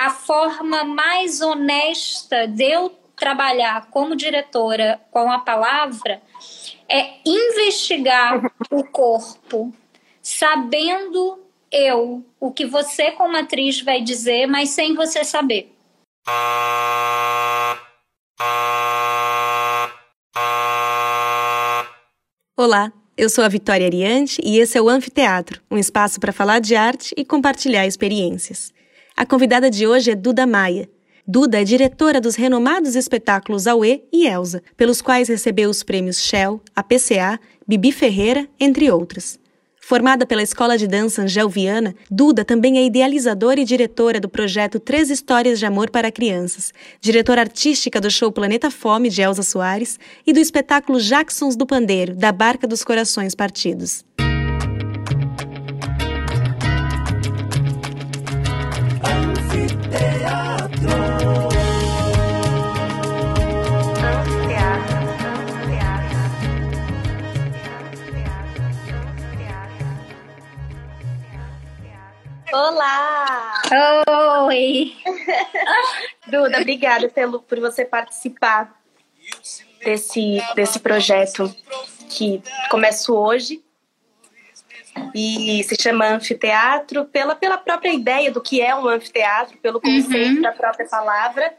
a forma mais honesta de eu trabalhar como diretora com a palavra é investigar o corpo, sabendo eu o que você como atriz vai dizer, mas sem você saber. Olá, eu sou a Vitória Ariante e esse é o Anfiteatro, um espaço para falar de arte e compartilhar experiências. A convidada de hoje é Duda Maia. Duda é diretora dos renomados espetáculos Aue e Elsa, pelos quais recebeu os prêmios Shell, APCA, Bibi Ferreira, entre outros. Formada pela Escola de Dança Angel Viana, Duda também é idealizadora e diretora do projeto Três Histórias de Amor para Crianças, diretora artística do show Planeta Fome de Elza Soares e do espetáculo Jacksons do Pandeiro, da Barca dos Corações Partidos. Olá! Oi! Duda, obrigada pelo, por você participar desse, desse projeto que começa hoje e se chama anfiteatro pela, pela própria ideia do que é um anfiteatro, pelo conceito uhum. da própria palavra.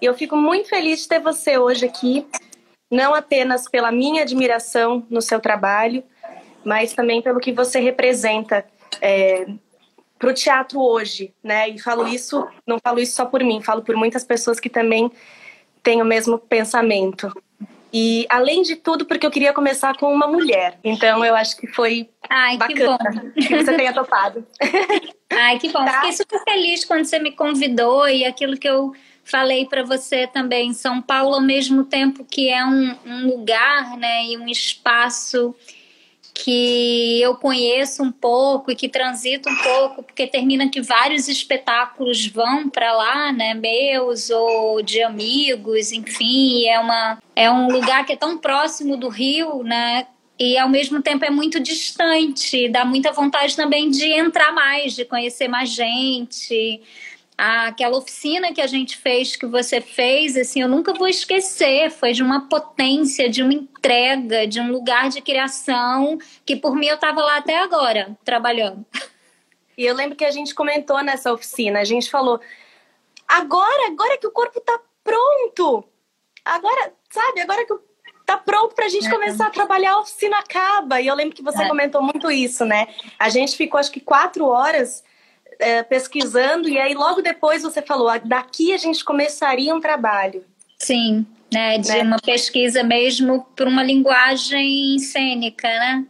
E eu fico muito feliz de ter você hoje aqui, não apenas pela minha admiração no seu trabalho, mas também pelo que você representa é, para o teatro hoje, né? E falo isso, não falo isso só por mim, falo por muitas pessoas que também têm o mesmo pensamento. E além de tudo, porque eu queria começar com uma mulher. Então eu acho que foi Ai, bacana que, que você tenha topado. Ai, que bom. Tá? Fiquei super feliz quando você me convidou e aquilo que eu falei para você também. São Paulo, ao mesmo tempo que é um, um lugar, né, e um espaço que eu conheço um pouco e que transito um pouco, porque termina que vários espetáculos vão para lá, né, meus ou de amigos, enfim, é uma é um lugar que é tão próximo do Rio, né, e ao mesmo tempo é muito distante, dá muita vontade também de entrar mais, de conhecer mais gente aquela oficina que a gente fez, que você fez, assim, eu nunca vou esquecer. Foi de uma potência, de uma entrega, de um lugar de criação que por mim eu estava lá até agora, trabalhando. E eu lembro que a gente comentou nessa oficina, a gente falou: agora, agora que o corpo está pronto, agora, sabe, agora que tá pronto pra gente é. começar a trabalhar, a oficina acaba. E eu lembro que você é. comentou muito isso, né? A gente ficou acho que quatro horas é, pesquisando e aí logo depois você falou, ah, daqui a gente começaria um trabalho. Sim, né, de né? uma pesquisa mesmo por uma linguagem cênica, né?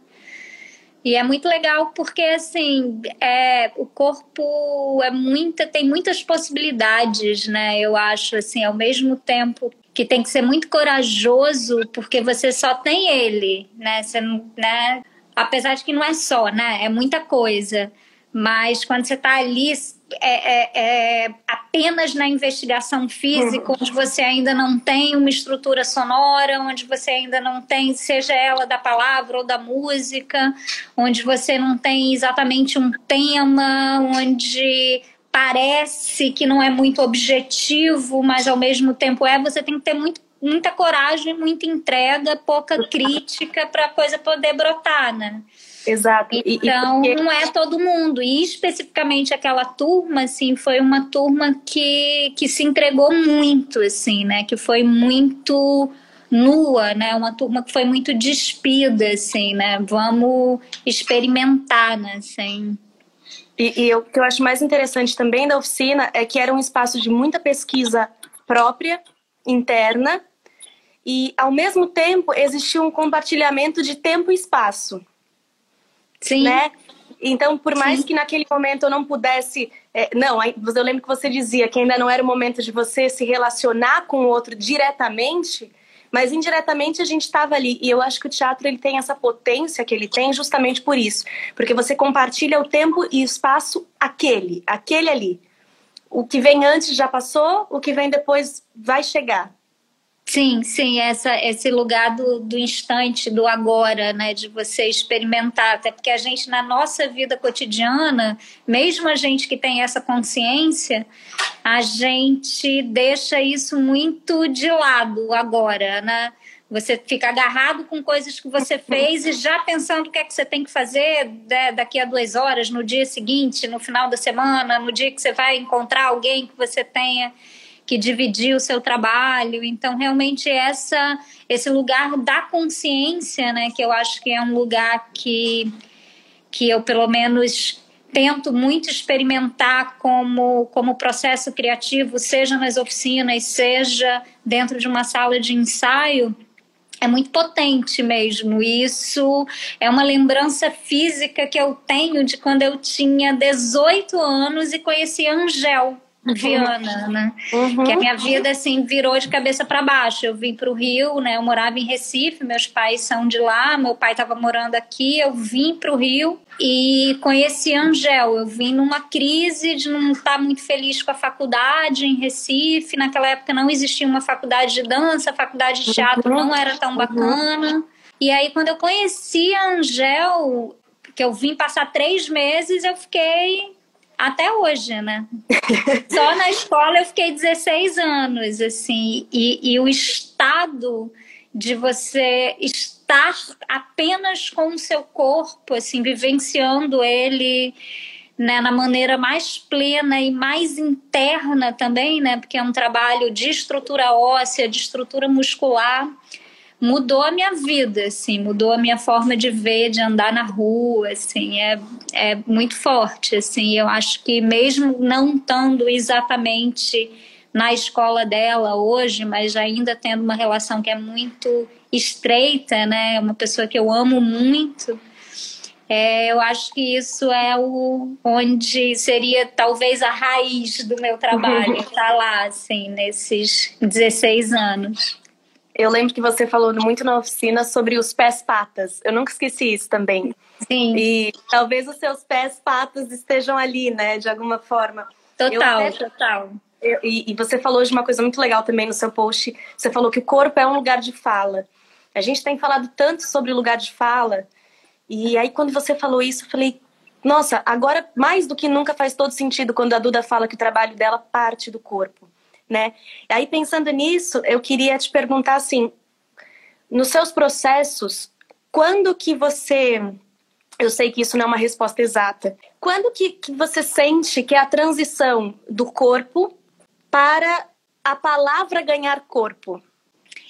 E é muito legal porque assim é, o corpo é muita, tem muitas possibilidades, né? Eu acho assim, ao mesmo tempo que tem que ser muito corajoso porque você só tem ele, né? Você né? Apesar de que não é só, né? É muita coisa. Mas quando você está ali é, é, é, apenas na investigação física, uhum. onde você ainda não tem uma estrutura sonora, onde você ainda não tem, seja ela da palavra ou da música, onde você não tem exatamente um tema, onde parece que não é muito objetivo, mas ao mesmo tempo é, você tem que ter muito, muita coragem, muita entrega, pouca crítica para a coisa poder brotar, né? Exato. Então, e, porque... não é todo mundo. E especificamente aquela turma, assim, foi uma turma que, que se entregou muito, assim, né? Que foi muito nua, né? Uma turma que foi muito despida, assim, né? Vamos experimentar, né? Assim. E, e o que eu acho mais interessante também da oficina é que era um espaço de muita pesquisa própria, interna, e ao mesmo tempo existia um compartilhamento de tempo e espaço. Sim. Né? Então, por mais Sim. que naquele momento eu não pudesse. É, não, eu lembro que você dizia que ainda não era o momento de você se relacionar com o outro diretamente, mas indiretamente a gente estava ali. E eu acho que o teatro ele tem essa potência que ele tem justamente por isso. Porque você compartilha o tempo e o espaço aquele, aquele ali. O que vem antes já passou, o que vem depois vai chegar. Sim, sim, essa, esse lugar do, do instante, do agora, né, de você experimentar, até porque a gente na nossa vida cotidiana, mesmo a gente que tem essa consciência, a gente deixa isso muito de lado agora, né? Você fica agarrado com coisas que você fez e já pensando o que é que você tem que fazer né, daqui a duas horas, no dia seguinte, no final da semana, no dia que você vai encontrar alguém que você tenha que dividir o seu trabalho. Então, realmente, essa, esse lugar da consciência, né, que eu acho que é um lugar que, que eu, pelo menos, tento muito experimentar como, como processo criativo, seja nas oficinas, seja dentro de uma sala de ensaio, é muito potente mesmo. Isso é uma lembrança física que eu tenho de quando eu tinha 18 anos e conheci Angel. Viana, né? Uhum. Que a minha vida assim virou de cabeça para baixo. Eu vim para o Rio, né? Eu morava em Recife, meus pais são de lá, meu pai estava morando aqui. Eu vim para o Rio e conheci Angel. Eu vim numa crise de não estar muito feliz com a faculdade em Recife. Naquela época não existia uma faculdade de dança, a faculdade de teatro uhum. não era tão uhum. bacana. E aí, quando eu conheci a Angel, que eu vim passar três meses, eu fiquei até hoje, né? Só na escola eu fiquei 16 anos, assim, e, e o estado de você estar apenas com o seu corpo, assim, vivenciando ele né, na maneira mais plena e mais interna também, né? Porque é um trabalho de estrutura óssea, de estrutura muscular mudou a minha vida, assim, mudou a minha forma de ver, de andar na rua, assim, é, é muito forte, assim, eu acho que mesmo não estando exatamente na escola dela hoje, mas ainda tendo uma relação que é muito estreita, né, uma pessoa que eu amo muito, é, eu acho que isso é o onde seria talvez a raiz do meu trabalho, tá lá, assim, nesses 16 anos. Eu lembro que você falou muito na oficina sobre os pés patas. Eu nunca esqueci isso também. Sim. E talvez os seus pés patas estejam ali, né, de alguma forma. Total, eu, total. Eu, e, e você falou de uma coisa muito legal também no seu post. Você falou que o corpo é um lugar de fala. A gente tem falado tanto sobre lugar de fala. E aí, quando você falou isso, eu falei, nossa, agora mais do que nunca faz todo sentido quando a Duda fala que o trabalho dela parte do corpo né? Aí pensando nisso, eu queria te perguntar assim, nos seus processos, quando que você eu sei que isso não é uma resposta exata. Quando que, que você sente que é a transição do corpo para a palavra ganhar corpo?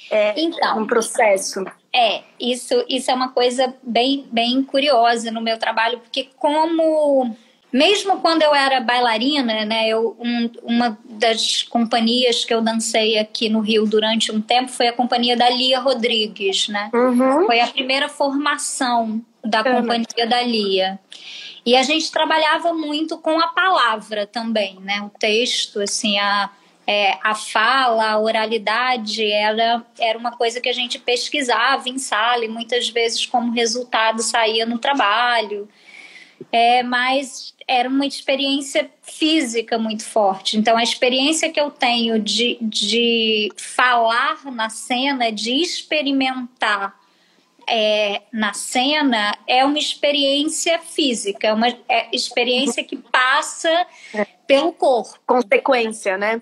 É então, um processo. É, isso, isso é uma coisa bem, bem curiosa no meu trabalho, porque como mesmo quando eu era bailarina, né, eu, um, uma das companhias que eu dancei aqui no Rio durante um tempo foi a companhia da Lia Rodrigues, né? Uhum. Foi a primeira formação da uhum. companhia da Lia. E a gente trabalhava muito com a palavra também, né? O texto, assim, a, é, a fala, a oralidade, era, era uma coisa que a gente pesquisava em sala e muitas vezes como resultado saía no trabalho. É, mas era uma experiência física muito forte. Então, a experiência que eu tenho de, de falar na cena, de experimentar é, na cena, é uma experiência física, é uma é, experiência que passa pelo corpo. Consequência, né?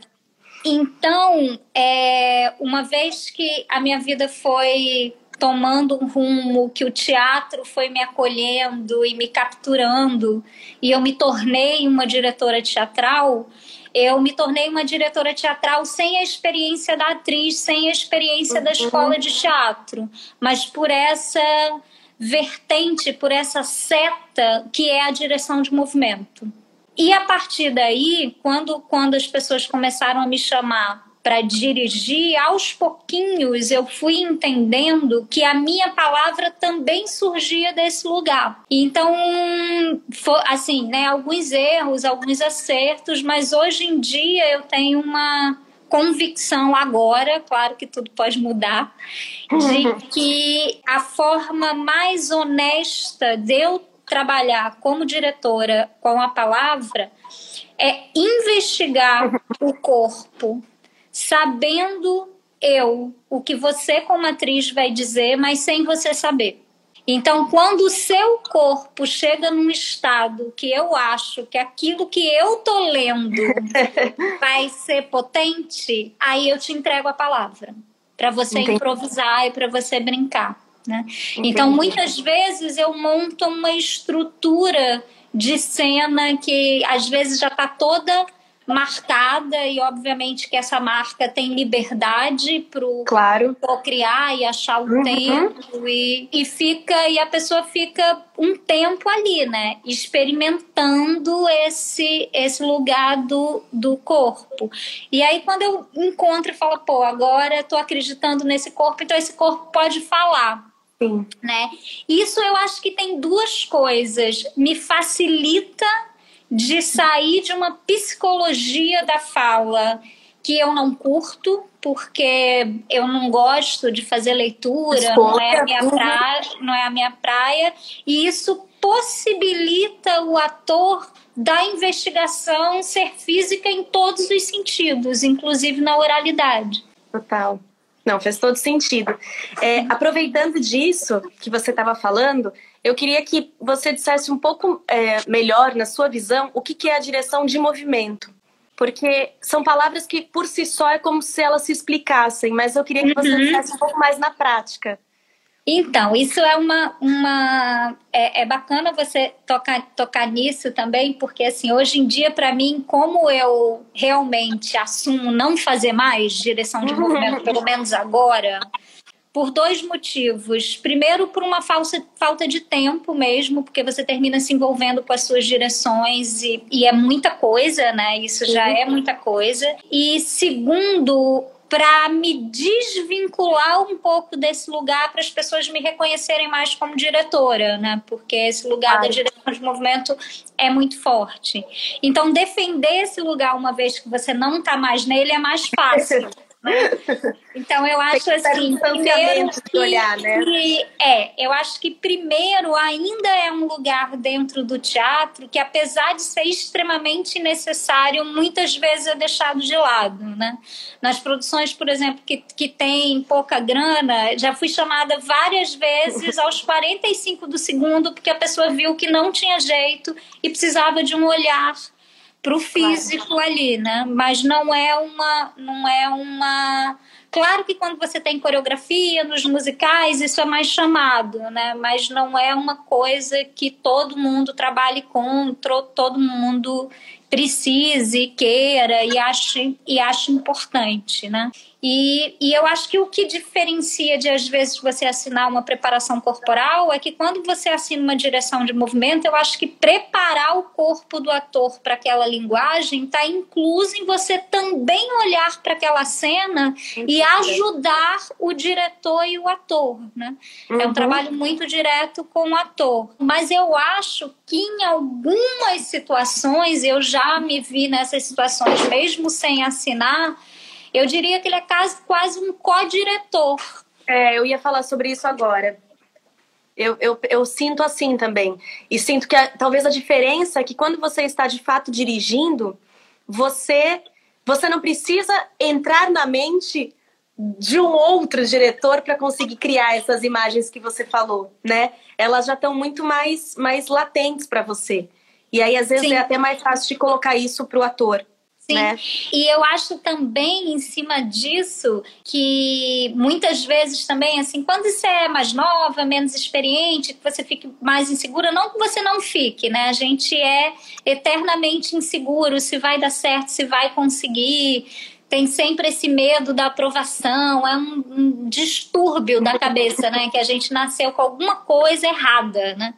Então, é, uma vez que a minha vida foi tomando um rumo que o teatro foi me acolhendo e me capturando e eu me tornei uma diretora teatral, eu me tornei uma diretora teatral sem a experiência da atriz, sem a experiência da escola de teatro, mas por essa vertente, por essa seta que é a direção de movimento. E a partir daí, quando, quando as pessoas começaram a me chamar para dirigir, aos pouquinhos eu fui entendendo que a minha palavra também surgia desse lugar. Então, assim, né, alguns erros, alguns acertos, mas hoje em dia eu tenho uma convicção agora, claro que tudo pode mudar, de que a forma mais honesta de eu trabalhar como diretora com a palavra é investigar o corpo sabendo eu o que você como atriz vai dizer, mas sem você saber. Então, quando o seu corpo chega num estado que eu acho que aquilo que eu tô lendo vai ser potente, aí eu te entrego a palavra para você Entendi. improvisar e para você brincar, né? Então, muitas vezes eu monto uma estrutura de cena que às vezes já está toda marcada e obviamente que essa marca tem liberdade para claro. criar e achar o uhum. tempo e, e fica e a pessoa fica um tempo ali, né, experimentando esse esse lugar do, do corpo. E aí quando eu encontro e falo, pô, agora eu tô acreditando nesse corpo, então esse corpo pode falar. Sim. Né? Isso eu acho que tem duas coisas. Me facilita de sair de uma psicologia da fala que eu não curto, porque eu não gosto de fazer leitura, não é a minha praia, não é a minha praia, e isso possibilita o ator da investigação ser física em todos os sentidos, inclusive na oralidade. Total. Não, faz todo sentido. É, aproveitando disso que você estava falando, eu queria que você dissesse um pouco é, melhor, na sua visão, o que, que é a direção de movimento. Porque são palavras que, por si só, é como se elas se explicassem, mas eu queria que você uhum. dissesse um pouco mais na prática. Então, isso é uma. uma é, é, bacana você tocar, tocar nisso também, porque assim, hoje em dia, para mim, como eu realmente assumo não fazer mais direção de movimento, pelo menos agora, por dois motivos. Primeiro, por uma falsa, falta de tempo mesmo, porque você termina se envolvendo com as suas direções e, e é muita coisa, né? Isso já é muita coisa. E segundo, para me desvincular um pouco desse lugar para as pessoas me reconhecerem mais como diretora, né? Porque esse lugar da direção de movimento é muito forte. Então, defender esse lugar uma vez que você não está mais nele é mais fácil. Então eu acho assim, primeiro que, olhar, né? que é, eu acho que primeiro ainda é um lugar dentro do teatro que apesar de ser extremamente necessário, muitas vezes é deixado de lado, né? Nas produções, por exemplo, que, que tem pouca grana, já fui chamada várias vezes aos 45 do segundo porque a pessoa viu que não tinha jeito e precisava de um olhar para o físico claro. ali, né? Mas não é uma, não é uma. Claro que quando você tem coreografia nos musicais isso é mais chamado, né? Mas não é uma coisa que todo mundo trabalhe com, todo mundo precise, queira e ache, e ache importante, né? E, e eu acho que o que diferencia de, às vezes, você assinar uma preparação corporal é que quando você assina uma direção de movimento, eu acho que preparar o corpo do ator para aquela linguagem está incluso em você também olhar para aquela cena e ajudar o diretor e o ator, né? Uhum. É um uhum. trabalho muito direto com o ator. Mas eu acho que em algumas situações, eu já me vi nessas situações, mesmo sem assinar, eu diria que ele é quase, quase um co-diretor. É, eu ia falar sobre isso agora. Eu, eu, eu sinto assim também. E sinto que a, talvez a diferença é que quando você está de fato dirigindo, você, você não precisa entrar na mente de um outro diretor para conseguir criar essas imagens que você falou, né? Elas já estão muito mais, mais latentes para você. E aí, às vezes, Sim. é até mais fácil de colocar isso para o ator. Sim. Né? E eu acho também em cima disso que muitas vezes também, assim, quando você é mais nova, menos experiente, que você fique mais insegura, não que você não fique, né? A gente é eternamente inseguro se vai dar certo, se vai conseguir. Tem sempre esse medo da aprovação, é um, um distúrbio da cabeça, né? Que a gente nasceu com alguma coisa errada, né?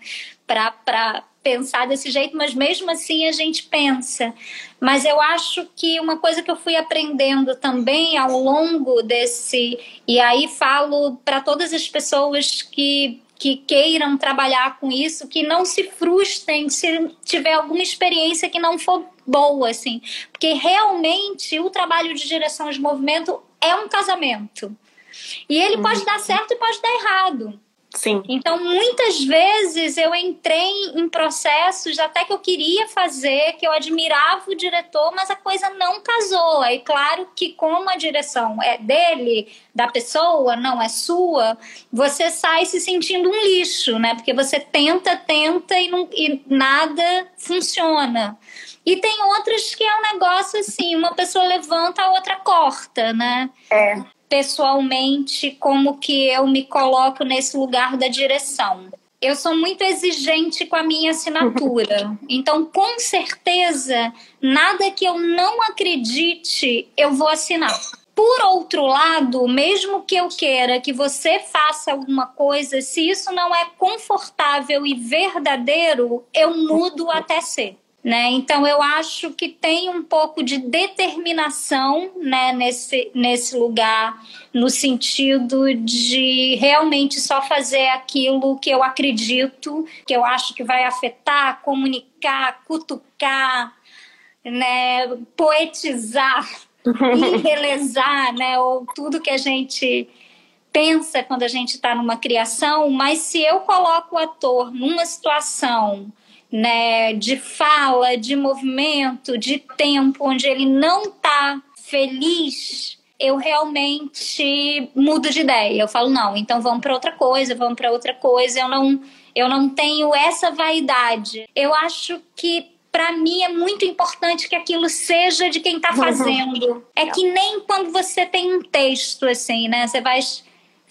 Pensar desse jeito, mas mesmo assim a gente pensa. Mas eu acho que uma coisa que eu fui aprendendo também ao longo desse. E aí falo para todas as pessoas que que queiram trabalhar com isso, que não se frustrem se tiver alguma experiência que não for boa, assim. Porque realmente o trabalho de direção de movimento é um casamento. E ele pode dar certo e pode dar errado. Sim. Então, muitas vezes eu entrei em processos até que eu queria fazer, que eu admirava o diretor, mas a coisa não casou. Aí, claro que, como a direção é dele, da pessoa, não é sua, você sai se sentindo um lixo, né? Porque você tenta, tenta e, não, e nada funciona. E tem outras que é um negócio assim, uma pessoa levanta, a outra corta, né? É pessoalmente como que eu me coloco nesse lugar da direção. Eu sou muito exigente com a minha assinatura. Então, com certeza, nada que eu não acredite, eu vou assinar. Por outro lado, mesmo que eu queira que você faça alguma coisa, se isso não é confortável e verdadeiro, eu mudo até ser. Né? Então eu acho que tem um pouco de determinação né, nesse, nesse lugar, no sentido de realmente só fazer aquilo que eu acredito, que eu acho que vai afetar, comunicar, cutucar, né, poetizar, embelezar, né, ou tudo que a gente pensa quando a gente está numa criação, mas se eu coloco o ator numa situação né, de fala, de movimento, de tempo, onde ele não está feliz, eu realmente mudo de ideia. Eu falo não, então vamos para outra coisa, vamos para outra coisa. Eu não, eu não tenho essa vaidade. Eu acho que para mim é muito importante que aquilo seja de quem está uhum. fazendo. É que nem quando você tem um texto assim, né? Você vai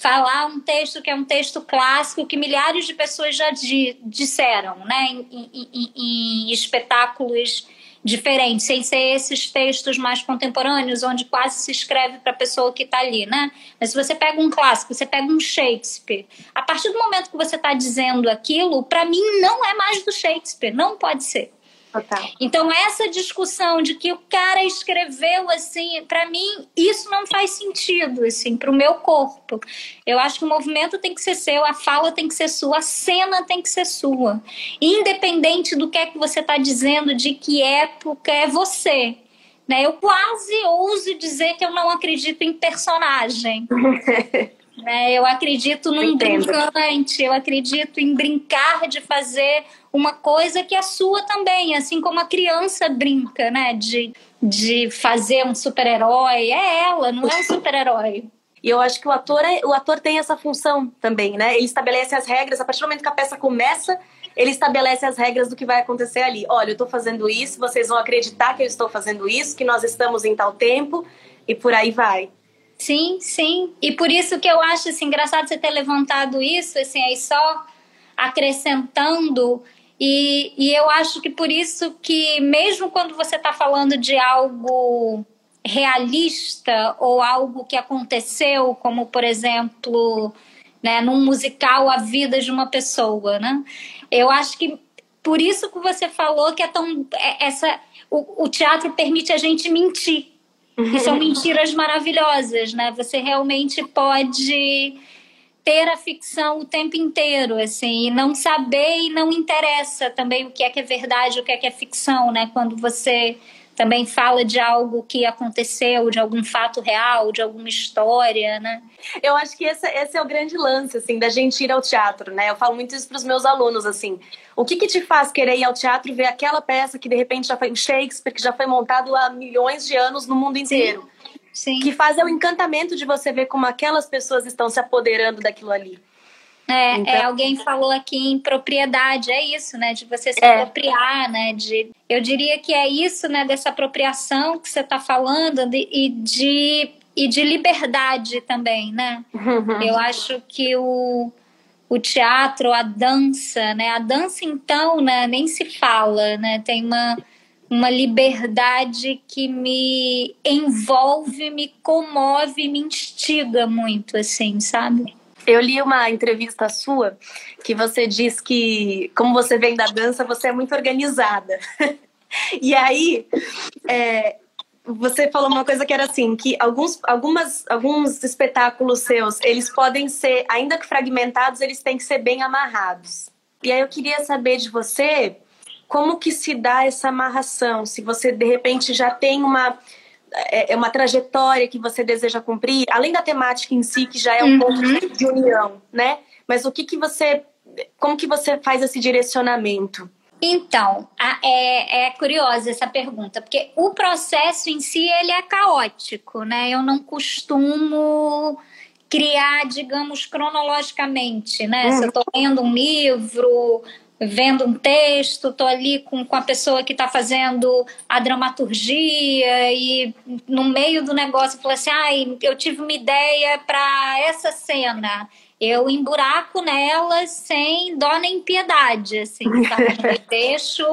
falar um texto que é um texto clássico que milhares de pessoas já di disseram, né, em, em, em, em, espetáculos diferentes, sem ser esses textos mais contemporâneos, onde quase se escreve para a pessoa que está ali, né? Mas se você pega um clássico, você pega um Shakespeare, a partir do momento que você está dizendo aquilo, para mim não é mais do Shakespeare, não pode ser. Total. Então, essa discussão de que o cara escreveu assim, para mim, isso não faz sentido, assim, para o meu corpo. Eu acho que o movimento tem que ser seu, a fala tem que ser sua, a cena tem que ser sua. Independente do que é que você está dizendo, de que época é você. Né? Eu quase ouso dizer que eu não acredito em personagem. né? Eu acredito num brincante, eu acredito em brincar de fazer uma coisa que é sua também, assim como a criança brinca, né? De, de fazer um super-herói. É ela, não é um super-herói. E eu acho que o ator, é, o ator tem essa função também, né? Ele estabelece as regras, a partir do momento que a peça começa, ele estabelece as regras do que vai acontecer ali. Olha, eu estou fazendo isso, vocês vão acreditar que eu estou fazendo isso, que nós estamos em tal tempo, e por aí vai. Sim, sim. E por isso que eu acho assim, engraçado você ter levantado isso, assim, aí só acrescentando e, e eu acho que por isso que, mesmo quando você está falando de algo realista ou algo que aconteceu, como por exemplo, né, num musical a vida de uma pessoa, né? Eu acho que por isso que você falou que é tão é, essa o, o teatro permite a gente mentir. E são mentiras maravilhosas, né? Você realmente pode ter a ficção o tempo inteiro, assim, e não saber e não interessa também o que é que é verdade, o que é que é ficção, né? Quando você também fala de algo que aconteceu, de algum fato real, de alguma história, né? Eu acho que esse, esse é o grande lance, assim, da gente ir ao teatro, né? Eu falo muito isso para os meus alunos, assim. O que que te faz querer ir ao teatro e ver aquela peça que de repente já foi o Shakespeare, que já foi montado há milhões de anos no mundo inteiro? Sim. Sim. que faz é o encantamento de você ver como aquelas pessoas estão se apoderando daquilo ali. É, então... é, alguém falou aqui em propriedade, é isso, né? De você se é. apropriar, né? De, eu diria que é isso, né? Dessa apropriação que você está falando de, e, de, e de liberdade também, né? Uhum. Eu acho que o, o teatro, a dança, né? A dança, então, né? Nem se fala, né? Tem uma uma liberdade que me envolve, me comove, me instiga muito, assim, sabe? Eu li uma entrevista sua que você diz que, como você vem da dança, você é muito organizada. e aí, é, você falou uma coisa que era assim, que alguns, algumas, alguns espetáculos seus, eles podem ser, ainda que fragmentados, eles têm que ser bem amarrados. E aí eu queria saber de você como que se dá essa amarração? Se você de repente já tem uma é, é uma trajetória que você deseja cumprir, além da temática em si que já é um uhum. ponto de união, né? mas o que que você, como que você faz esse direcionamento? Então, é, é curiosa essa pergunta, porque o processo em si ele é caótico, né? Eu não costumo criar, digamos, cronologicamente, né? Uhum. Se eu estou lendo um livro, vendo um texto, estou ali com, com a pessoa que está fazendo a dramaturgia e no meio do negócio falou assim, ai, eu tive uma ideia para essa cena eu emburaco nela sem dó nem piedade, assim, sabe? Eu deixo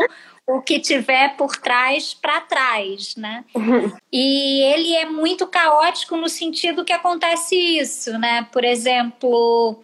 o que tiver por trás para trás, né? E ele é muito caótico no sentido que acontece isso, né? Por exemplo,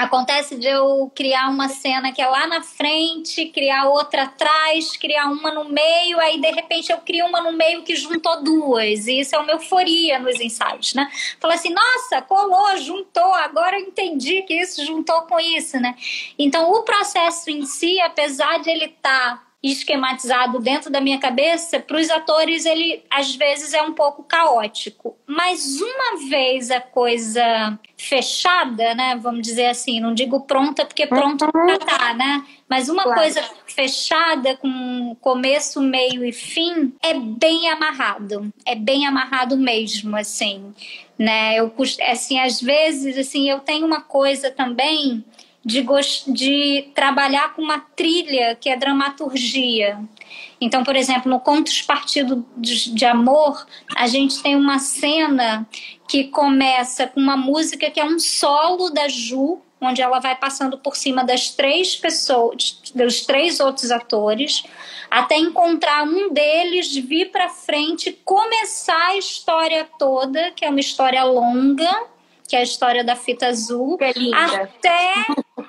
Acontece de eu criar uma cena que é lá na frente, criar outra atrás, criar uma no meio, aí de repente eu crio uma no meio que juntou duas. E isso é uma euforia nos ensaios, né? Fala assim, nossa, colou, juntou, agora eu entendi que isso juntou com isso, né? Então o processo em si, apesar de ele estar tá esquematizado dentro da minha cabeça, para os atores ele às vezes é um pouco caótico. Mas uma vez a coisa fechada, né, vamos dizer assim, não digo pronta porque pronto uhum. já tá, né? Mas uma claro. coisa fechada com começo, meio e fim é bem amarrado. É bem amarrado mesmo, assim, né? Eu assim, às vezes assim, eu tenho uma coisa também de, de trabalhar com uma trilha que é dramaturgia. Então, por exemplo, no Contos Partido de, de Amor, a gente tem uma cena que começa com uma música que é um solo da Ju, onde ela vai passando por cima das três pessoas, dos três outros atores, até encontrar um deles, vir para frente, começar a história toda, que é uma história longa, que é a história da fita azul, é até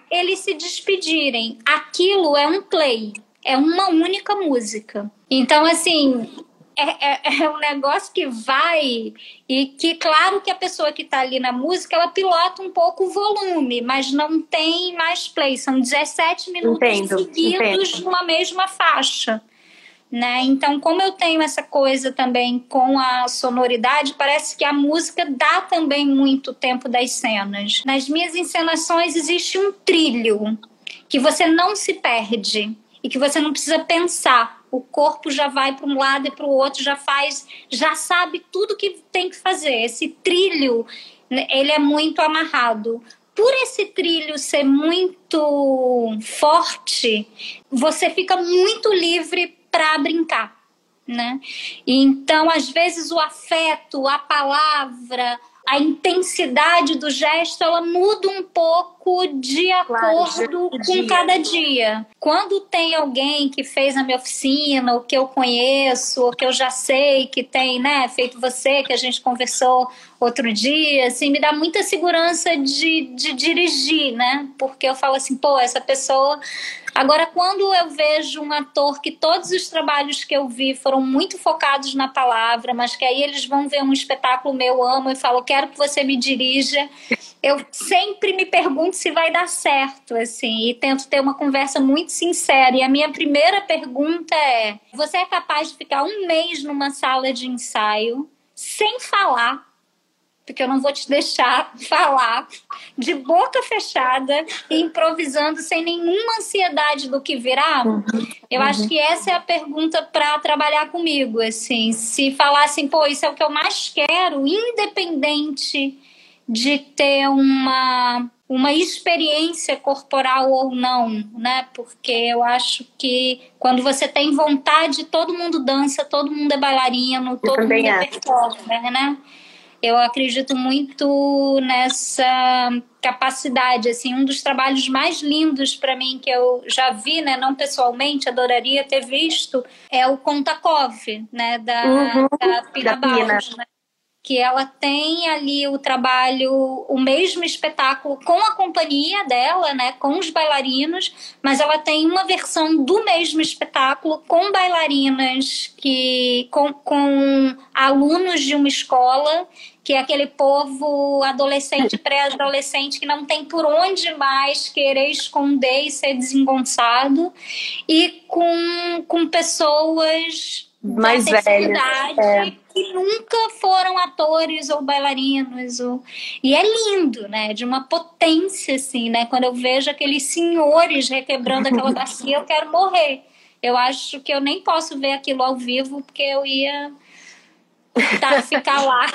eles se despedirem. Aquilo é um play, é uma única música. Então, assim, é, é, é, um negócio que vai e que, claro que a pessoa que está ali na música, ela pilota um pouco o volume, mas não tem mais play. São 17 minutos entendo, seguidos entendo. numa mesma faixa né? Então, como eu tenho essa coisa também com a sonoridade, parece que a música dá também muito tempo das cenas. Nas minhas encenações existe um trilho que você não se perde e que você não precisa pensar. O corpo já vai para um lado e para o outro, já faz, já sabe tudo que tem que fazer. Esse trilho, né, ele é muito amarrado por esse trilho ser muito forte, você fica muito livre para brincar, né? Então, às vezes o afeto, a palavra, a intensidade do gesto ela muda um pouco de acordo claro, com cada dia. Quando tem alguém que fez a minha oficina, ou que eu conheço, ou que eu já sei que tem, né, feito você, que a gente conversou outro dia, assim, me dá muita segurança de, de dirigir, né? Porque eu falo assim, pô, essa pessoa Agora, quando eu vejo um ator que todos os trabalhos que eu vi foram muito focados na palavra, mas que aí eles vão ver um espetáculo meu, amo e falam, quero que você me dirija, eu sempre me pergunto se vai dar certo, assim, e tento ter uma conversa muito sincera. E a minha primeira pergunta é: você é capaz de ficar um mês numa sala de ensaio sem falar? Porque eu não vou te deixar falar de boca fechada e improvisando sem nenhuma ansiedade do que virá. Uhum. Eu uhum. acho que essa é a pergunta para trabalhar comigo, assim, se falar assim, pô, isso é o que eu mais quero, independente de ter uma uma experiência corporal ou não, né? Porque eu acho que quando você tem vontade, todo mundo dança, todo mundo é bailarino, todo mundo é performer, né? Eu acredito muito nessa capacidade assim um dos trabalhos mais lindos para mim que eu já vi né não pessoalmente adoraria ter visto é o Kontakov né da, uhum, da Pina Bausch, né? Que ela tem ali o trabalho, o mesmo espetáculo com a companhia dela, né, com os bailarinos, mas ela tem uma versão do mesmo espetáculo com bailarinas que com, com alunos de uma escola que é aquele povo adolescente, pré-adolescente que não tem por onde mais querer esconder e ser desengonçado, e com, com pessoas mais velhos. É. Que nunca foram atores ou bailarinos. Ou... E é lindo, né? De uma potência, assim, né? Quando eu vejo aqueles senhores requebrando aquela bacia, eu quero morrer. Eu acho que eu nem posso ver aquilo ao vivo, porque eu ia tá, ficar lá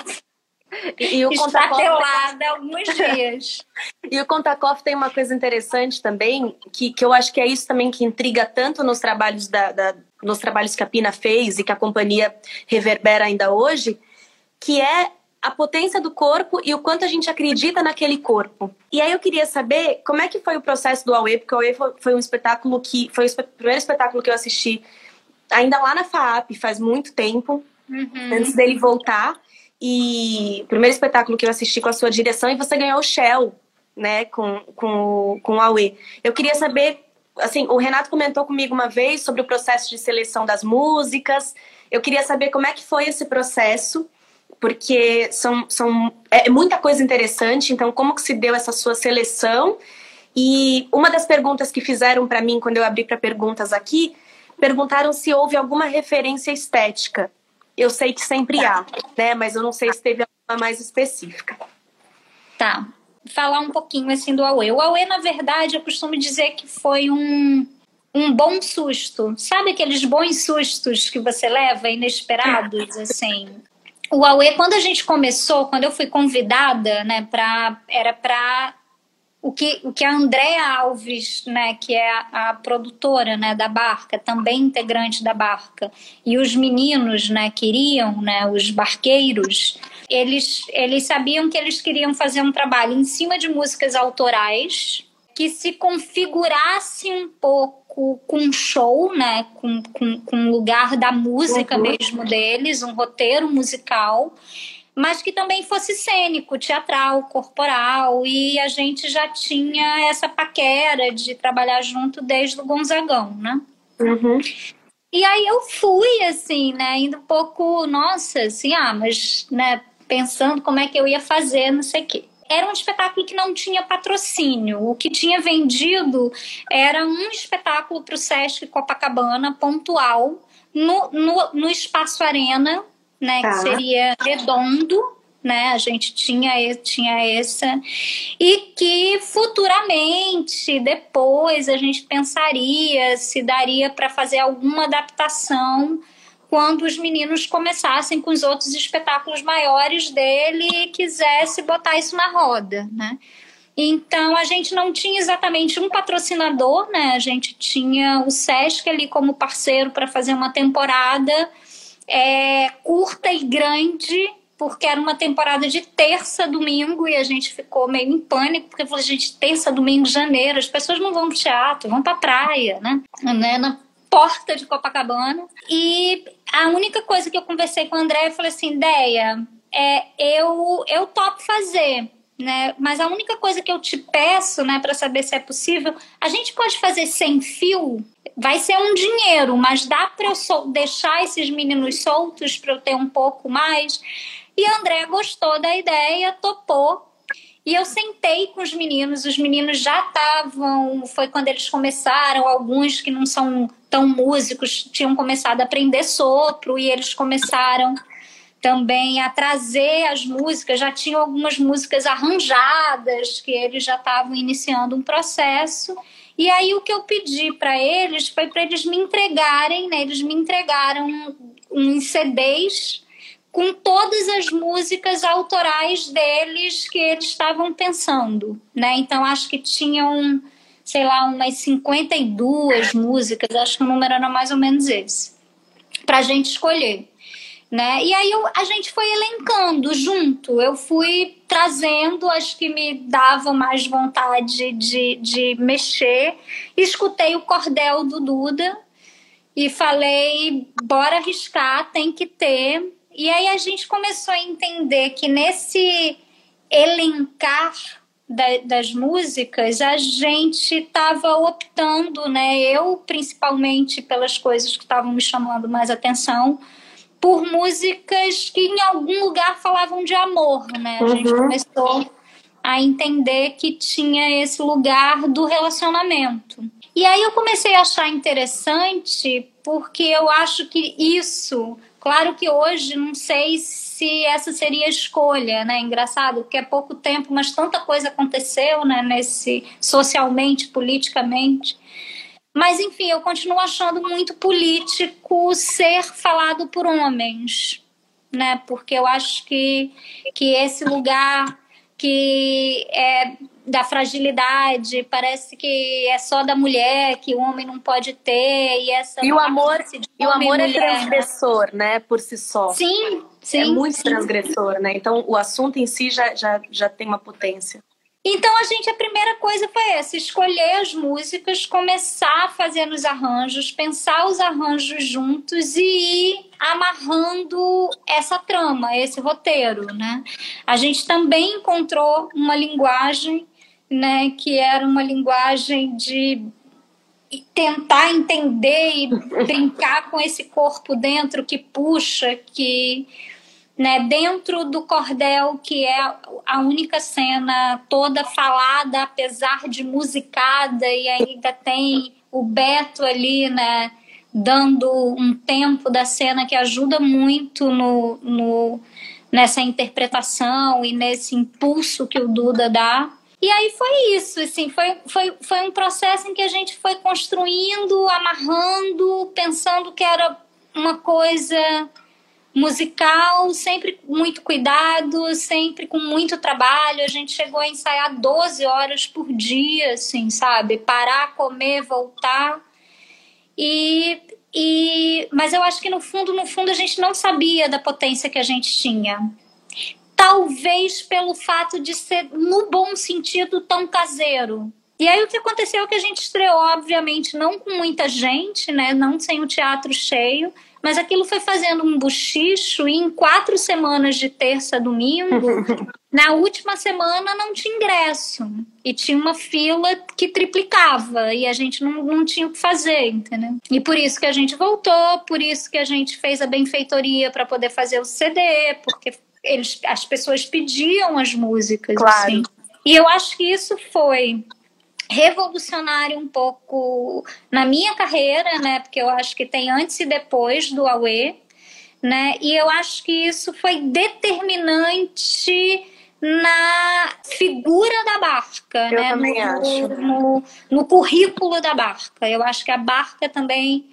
e, e o Contacoff alguns dias. e o Contacoff tem uma coisa interessante também, que, que eu acho que é isso também que intriga tanto nos trabalhos da, da, nos trabalhos que a Pina fez e que a companhia reverbera ainda hoje, que é a potência do corpo e o quanto a gente acredita naquele corpo. E aí eu queria saber como é que foi o processo do Aue, porque o Aue foi, um espetáculo que foi o primeiro espetáculo que eu assisti ainda lá na FAAP, faz muito tempo, uhum. antes dele voltar. E o primeiro espetáculo que eu assisti com a sua direção e você ganhou o Shell, né, com, com, com o Aue. Eu queria saber, assim, o Renato comentou comigo uma vez sobre o processo de seleção das músicas. Eu queria saber como é que foi esse processo, porque são, são é muita coisa interessante. Então, como que se deu essa sua seleção? E uma das perguntas que fizeram para mim quando eu abri para perguntas aqui, perguntaram se houve alguma referência estética eu sei que sempre há, né? Mas eu não sei se teve alguma mais específica. Tá. Falar um pouquinho assim do Aue. O Aue, na verdade, eu costumo dizer que foi um, um bom susto. Sabe aqueles bons sustos que você leva, inesperados, assim? O Aue, quando a gente começou, quando eu fui convidada, né, pra, era para o que, o que a Andréa Alves, né, que é a, a, produtora né, da barca, também integrante da barca, e os meninos né, queriam, né, os barqueiros, eles, eles sabiam que eles queriam fazer um trabalho em cima de músicas autorais que se configurasse um pouco com show, né, com, com, com lugar da música uhum. mesmo deles, um roteiro musical mas que também fosse cênico, teatral, corporal, e a gente já tinha essa paquera de trabalhar junto desde o Gonzagão, né? Uhum. E aí eu fui, assim, né, indo um pouco, nossa, assim, ah, mas, né, pensando como é que eu ia fazer, não sei o quê. Era um espetáculo que não tinha patrocínio. O que tinha vendido era um espetáculo para o Sesc Copacabana, pontual, no, no, no Espaço Arena, né? Tá. Que seria redondo, né? A gente tinha, tinha essa. E que futuramente, depois, a gente pensaria se daria para fazer alguma adaptação quando os meninos começassem com os outros espetáculos maiores dele e quisesse botar isso na roda, né? Então a gente não tinha exatamente um patrocinador, né? A gente tinha o Sesc ali como parceiro para fazer uma temporada é, curta e grande, porque era uma temporada de terça, domingo, e a gente ficou meio em pânico, porque falou, gente, terça, domingo, janeiro, as pessoas não vão pro teatro, vão pra praia, né? né? Na porta de Copacabana. E a única coisa que eu conversei com o André, eu falei assim, ideia, é, eu, eu topo fazer, né? Mas a única coisa que eu te peço, né, para saber se é possível, a gente pode fazer sem fio vai ser um dinheiro, mas dá para eu deixar esses meninos soltos para eu ter um pouco mais. E André gostou da ideia, topou. E eu sentei com os meninos, os meninos já estavam, foi quando eles começaram, alguns que não são tão músicos tinham começado a aprender sopro e eles começaram também a trazer as músicas, já tinham algumas músicas arranjadas, que eles já estavam iniciando um processo. E aí o que eu pedi para eles foi para eles me entregarem, né? Eles me entregaram um CDs com todas as músicas autorais deles que eles estavam pensando, né? Então acho que tinham, sei lá, umas 52 músicas, acho que o número era mais ou menos esse, para a gente escolher né? E aí eu, a gente foi elencando junto. Eu fui trazendo as que me davam mais vontade de, de mexer. Escutei o cordel do Duda e falei: bora arriscar, tem que ter. E aí a gente começou a entender que nesse elencar da, das músicas, a gente estava optando, né? Eu, principalmente, pelas coisas que estavam me chamando mais atenção por músicas que em algum lugar falavam de amor, né? A uhum. gente começou a entender que tinha esse lugar do relacionamento. E aí eu comecei a achar interessante porque eu acho que isso, claro que hoje não sei se essa seria a escolha, né? Engraçado, porque é pouco tempo, mas tanta coisa aconteceu, né? Nesse socialmente, politicamente. Mas enfim, eu continuo achando muito político ser falado por homens, né? Porque eu acho que que esse lugar que é da fragilidade, parece que é só da mulher, que o homem não pode ter, e essa E o amor, e o amor é transgressor, né, por si só. Sim, sim. É muito sim. transgressor, né? Então o assunto em si já, já, já tem uma potência. Então a gente a primeira coisa foi essa, escolher as músicas, começar a fazer nos arranjos, pensar os arranjos juntos e ir amarrando essa trama, esse roteiro, né? A gente também encontrou uma linguagem, né, que era uma linguagem de tentar entender e brincar com esse corpo dentro que puxa, que né, dentro do cordel, que é a única cena toda falada, apesar de musicada, e ainda tem o Beto ali, né, dando um tempo da cena que ajuda muito no, no, nessa interpretação e nesse impulso que o Duda dá. E aí foi isso, assim, foi, foi, foi um processo em que a gente foi construindo, amarrando, pensando que era uma coisa musical, sempre muito cuidado, sempre com muito trabalho. A gente chegou a ensaiar 12 horas por dia, assim, sabe? Parar, comer, voltar. E, e mas eu acho que no fundo, no fundo a gente não sabia da potência que a gente tinha. Talvez pelo fato de ser no bom sentido tão caseiro. E aí o que aconteceu é que a gente estreou, obviamente, não com muita gente, né, não sem o teatro cheio, mas aquilo foi fazendo um buchicho e em quatro semanas de terça a domingo, na última semana não tinha ingresso. E tinha uma fila que triplicava e a gente não, não tinha o que fazer, entendeu? E por isso que a gente voltou, por isso que a gente fez a benfeitoria para poder fazer o CD, porque eles, as pessoas pediam as músicas. Claro. Assim. E eu acho que isso foi revolucionário um pouco na minha carreira, né? Porque eu acho que tem antes e depois do Aue, né? E eu acho que isso foi determinante na figura da barca, eu né? Também no, acho. No, no currículo da barca. Eu acho que a barca também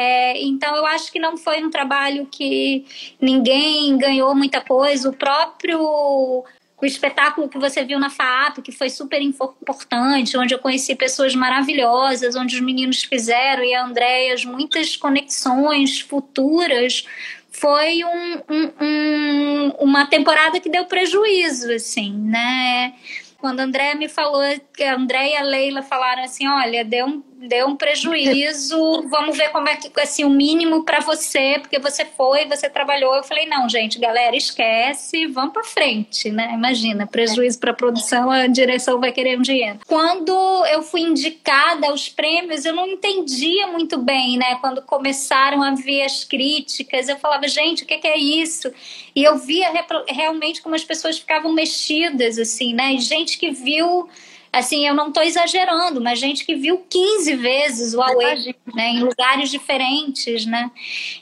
é, então eu acho que não foi um trabalho que ninguém ganhou muita coisa. O próprio o espetáculo que você viu na FAAP, que foi super importante, onde eu conheci pessoas maravilhosas, onde os meninos fizeram e a Andréas muitas conexões futuras, foi um, um, um, uma temporada que deu prejuízo, assim, né? Quando a André me falou, a André e a Leila falaram assim, olha, deu um, deu um prejuízo, vamos ver como é que, assim, o mínimo para você, porque você foi, você trabalhou. Eu falei, não, gente, galera, esquece, vamos para frente, né? Imagina, prejuízo para produção, a direção vai querer um dinheiro. Quando eu fui indicada aos prêmios, eu não entendia muito bem, né? Quando começaram a ver as críticas, eu falava, gente, o que, que é isso? E eu via realmente como as pessoas ficavam mexidas, assim, né? E gente que viu assim, eu não estou exagerando, mas gente que viu 15 vezes o Aue, né, em lugares diferentes, né?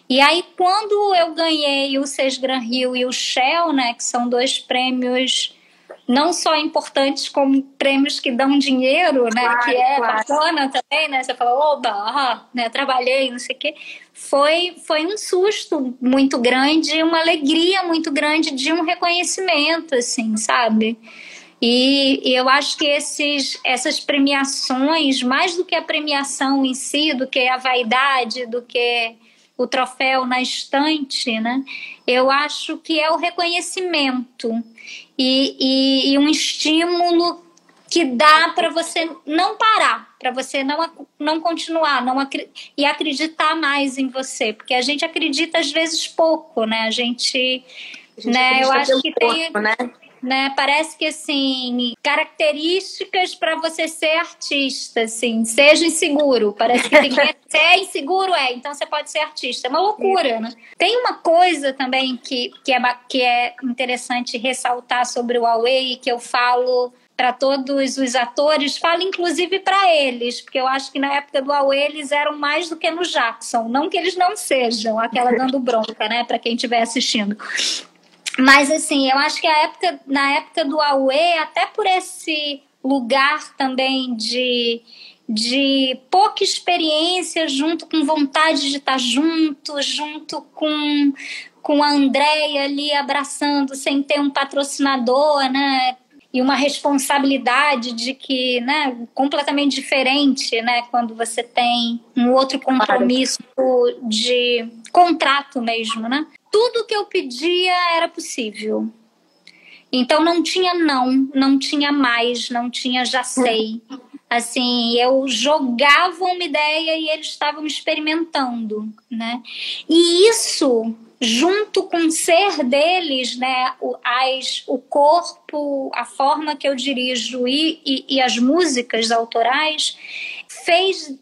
E aí, quando eu ganhei o Seis Gran Rio e o Shell, né, que são dois prêmios não só importantes como prêmios que dão dinheiro, né, claro, que é claro. bacana também, né? Você fala, oba, ah, né, trabalhei, não sei o quê. Foi, foi um susto muito grande, uma alegria muito grande de um reconhecimento, assim, sabe? E, e, eu acho que esses, essas premiações, mais do que a premiação em si, do que a vaidade, do que o troféu na estante, né? Eu acho que é o reconhecimento e, e, e um estímulo que dá para você não parar, para você não, não continuar, não e acreditar mais em você, porque a gente acredita às vezes pouco, né? A gente, a gente né? Eu acho que corpo, tem né? Né? Parece que assim, características para você ser artista, assim, seja inseguro. Parece que tem que você é inseguro, é, então você pode ser artista. É uma loucura, né? Tem uma coisa também que, que, é, que é interessante ressaltar sobre o Huawei, que eu falo para todos os atores, falo inclusive para eles, porque eu acho que na época do Aue eles eram mais do que no Jackson. Não que eles não sejam, aquela dando bronca, né, para quem estiver assistindo. Mas assim, eu acho que a época, na época do Aue, até por esse lugar também de de pouca experiência junto com vontade de estar junto, junto com com a Andréia ali abraçando sem ter um patrocinador, né? E uma responsabilidade de que, né, completamente diferente, né, quando você tem um outro compromisso de contrato mesmo, né? Tudo que eu pedia era possível. Então não tinha não, não tinha mais, não tinha já sei. Assim, eu jogava uma ideia e eles estavam experimentando, né? E isso junto com o ser deles, né, o, as, o corpo, a forma que eu dirijo e, e, e as músicas autorais, fez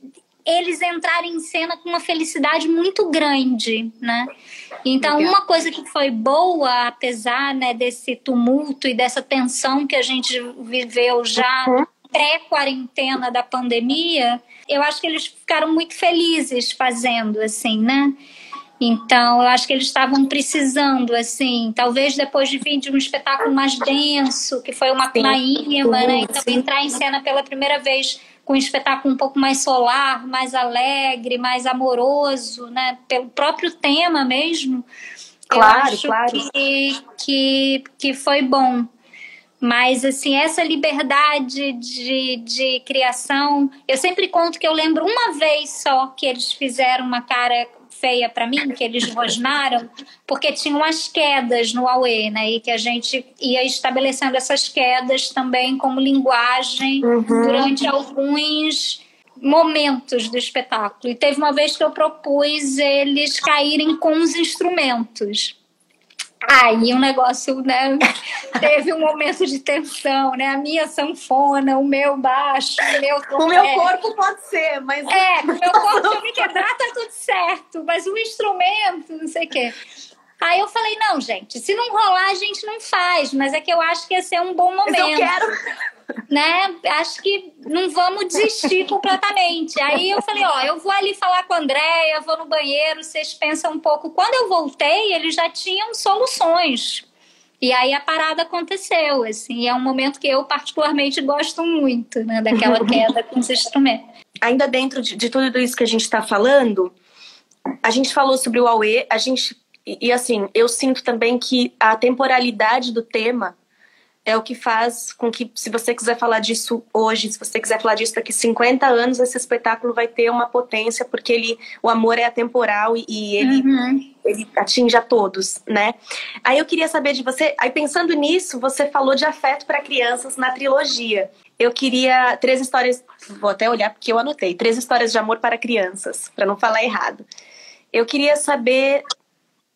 eles entrarem em cena com uma felicidade muito grande, né? Então, uma coisa que foi boa, apesar né, desse tumulto e dessa tensão que a gente viveu já uhum. pré-quarentena da pandemia, eu acho que eles ficaram muito felizes fazendo, assim, né? Então, eu acho que eles estavam precisando, assim, talvez depois de vir de um espetáculo mais denso, que foi uma Maíma, né? Então, entrar em cena pela primeira vez com um espetáculo um pouco mais solar, mais alegre, mais amoroso, né? Pelo próprio tema mesmo. Claro, eu acho claro. Que, que, que foi bom. Mas, assim, essa liberdade de, de criação, eu sempre conto que eu lembro uma vez só que eles fizeram uma cara feia para mim, que eles rosnaram, porque tinham as quedas no Aue, né? E que a gente ia estabelecendo essas quedas também como linguagem uhum. durante alguns momentos do espetáculo. E teve uma vez que eu propus eles caírem com os instrumentos. Aí o negócio, né, teve um momento de tensão, né? A minha sanfona, o meu baixo, o meu O meu corpo pode ser, mas... É, o meu corpo, se eu me quebrar, tá tudo certo. Mas o instrumento, não sei o quê. Aí eu falei, não, gente, se não rolar, a gente não faz. Mas é que eu acho que ia ser um bom momento. Mas eu quero né? Acho que não vamos desistir completamente. Aí eu falei, ó, eu vou ali falar com a Andréia, vou no banheiro, vocês pensam um pouco. Quando eu voltei, eles já tinham soluções. E aí a parada aconteceu, assim, é um momento que eu particularmente gosto muito, né, daquela queda com os instrumentos. Ainda dentro de, de tudo isso que a gente está falando, a gente falou sobre o Aue, a gente e, e assim, eu sinto também que a temporalidade do tema é o que faz com que, se você quiser falar disso hoje, se você quiser falar disso daqui 50 anos, esse espetáculo vai ter uma potência, porque ele, o amor é atemporal e, e ele, uhum. ele atinge a todos, né? Aí eu queria saber de você, aí pensando nisso, você falou de afeto para crianças na trilogia. Eu queria três histórias, vou até olhar porque eu anotei, três histórias de amor para crianças, para não falar errado. Eu queria saber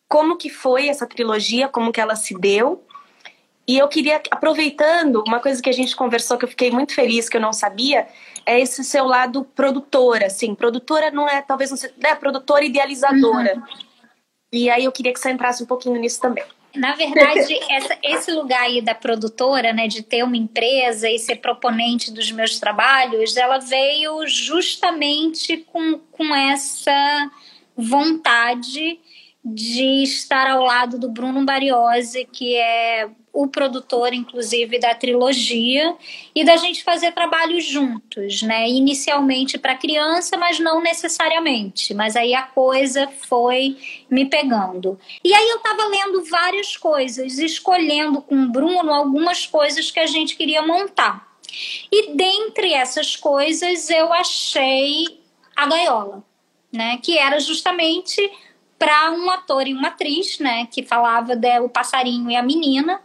como que foi essa trilogia, como que ela se deu, e eu queria, aproveitando, uma coisa que a gente conversou que eu fiquei muito feliz, que eu não sabia, é esse seu lado produtora, assim. Produtora não é, talvez não seja, é produtora idealizadora. Uhum. E aí eu queria que você entrasse um pouquinho nisso também. Na verdade, essa, esse lugar aí da produtora, né, de ter uma empresa e ser proponente dos meus trabalhos, ela veio justamente com, com essa vontade de estar ao lado do Bruno Bariosi, que é o produtor, inclusive, da trilogia, e da gente fazer trabalhos juntos, né? Inicialmente para criança, mas não necessariamente. Mas aí a coisa foi me pegando. E aí eu estava lendo várias coisas, escolhendo com o Bruno algumas coisas que a gente queria montar. E dentre essas coisas eu achei a gaiola, né? Que era justamente para um ator e uma atriz, né, que falava de O Passarinho e a Menina,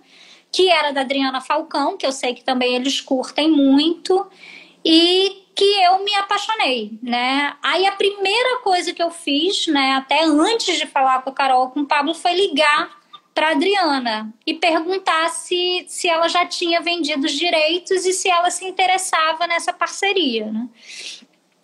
que era da Adriana Falcão, que eu sei que também eles curtem muito, e que eu me apaixonei, né? Aí a primeira coisa que eu fiz, né, até antes de falar com a Carol, com o Pablo, foi ligar para Adriana e perguntar se, se ela já tinha vendido os direitos e se ela se interessava nessa parceria, né?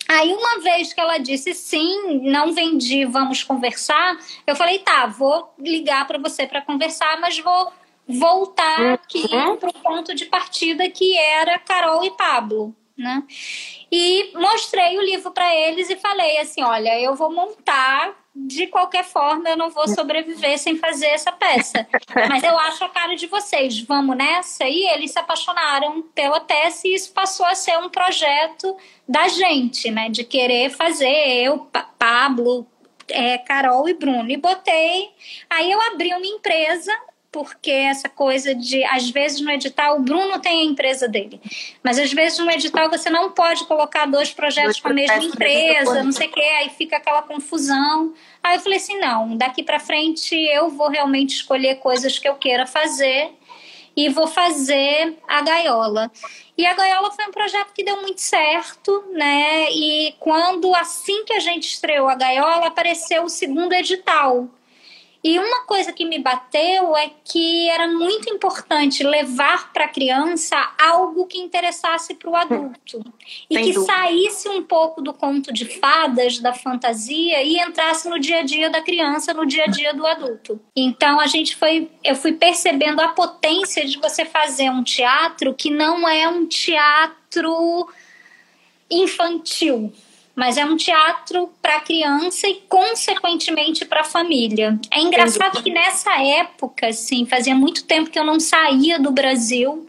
Aí, uma vez que ela disse sim, não vendi, vamos conversar, eu falei, tá, vou ligar para você para conversar, mas vou voltar aqui uhum. para o ponto de partida que era Carol e Pablo, né? E mostrei o livro para eles e falei assim, olha, eu vou montar de qualquer forma eu não vou sobreviver sem fazer essa peça. Mas eu acho a cara de vocês, vamos nessa? E eles se apaixonaram pela peça e isso passou a ser um projeto da gente, né? De querer fazer, eu, Pablo, é, Carol e Bruno. E botei. Aí eu abri uma empresa porque essa coisa de, às vezes no edital, o Bruno tem a empresa dele, mas às vezes no edital você não pode colocar dois projetos com a mesma empresa, não sei o que, aí fica aquela confusão. Aí eu falei assim: não, daqui para frente eu vou realmente escolher coisas que eu queira fazer e vou fazer a gaiola. E a gaiola foi um projeto que deu muito certo, né? E quando assim que a gente estreou a gaiola, apareceu o segundo edital e uma coisa que me bateu é que era muito importante levar para a criança algo que interessasse para o adulto. e Sem que dúvida. saísse um pouco do conto de fadas, da fantasia, e entrasse no dia a dia da criança, no dia a dia do adulto. Então a gente foi, eu fui percebendo a potência de você fazer um teatro que não é um teatro infantil mas é um teatro para criança e consequentemente para família. É engraçado que nessa época, assim, fazia muito tempo que eu não saía do Brasil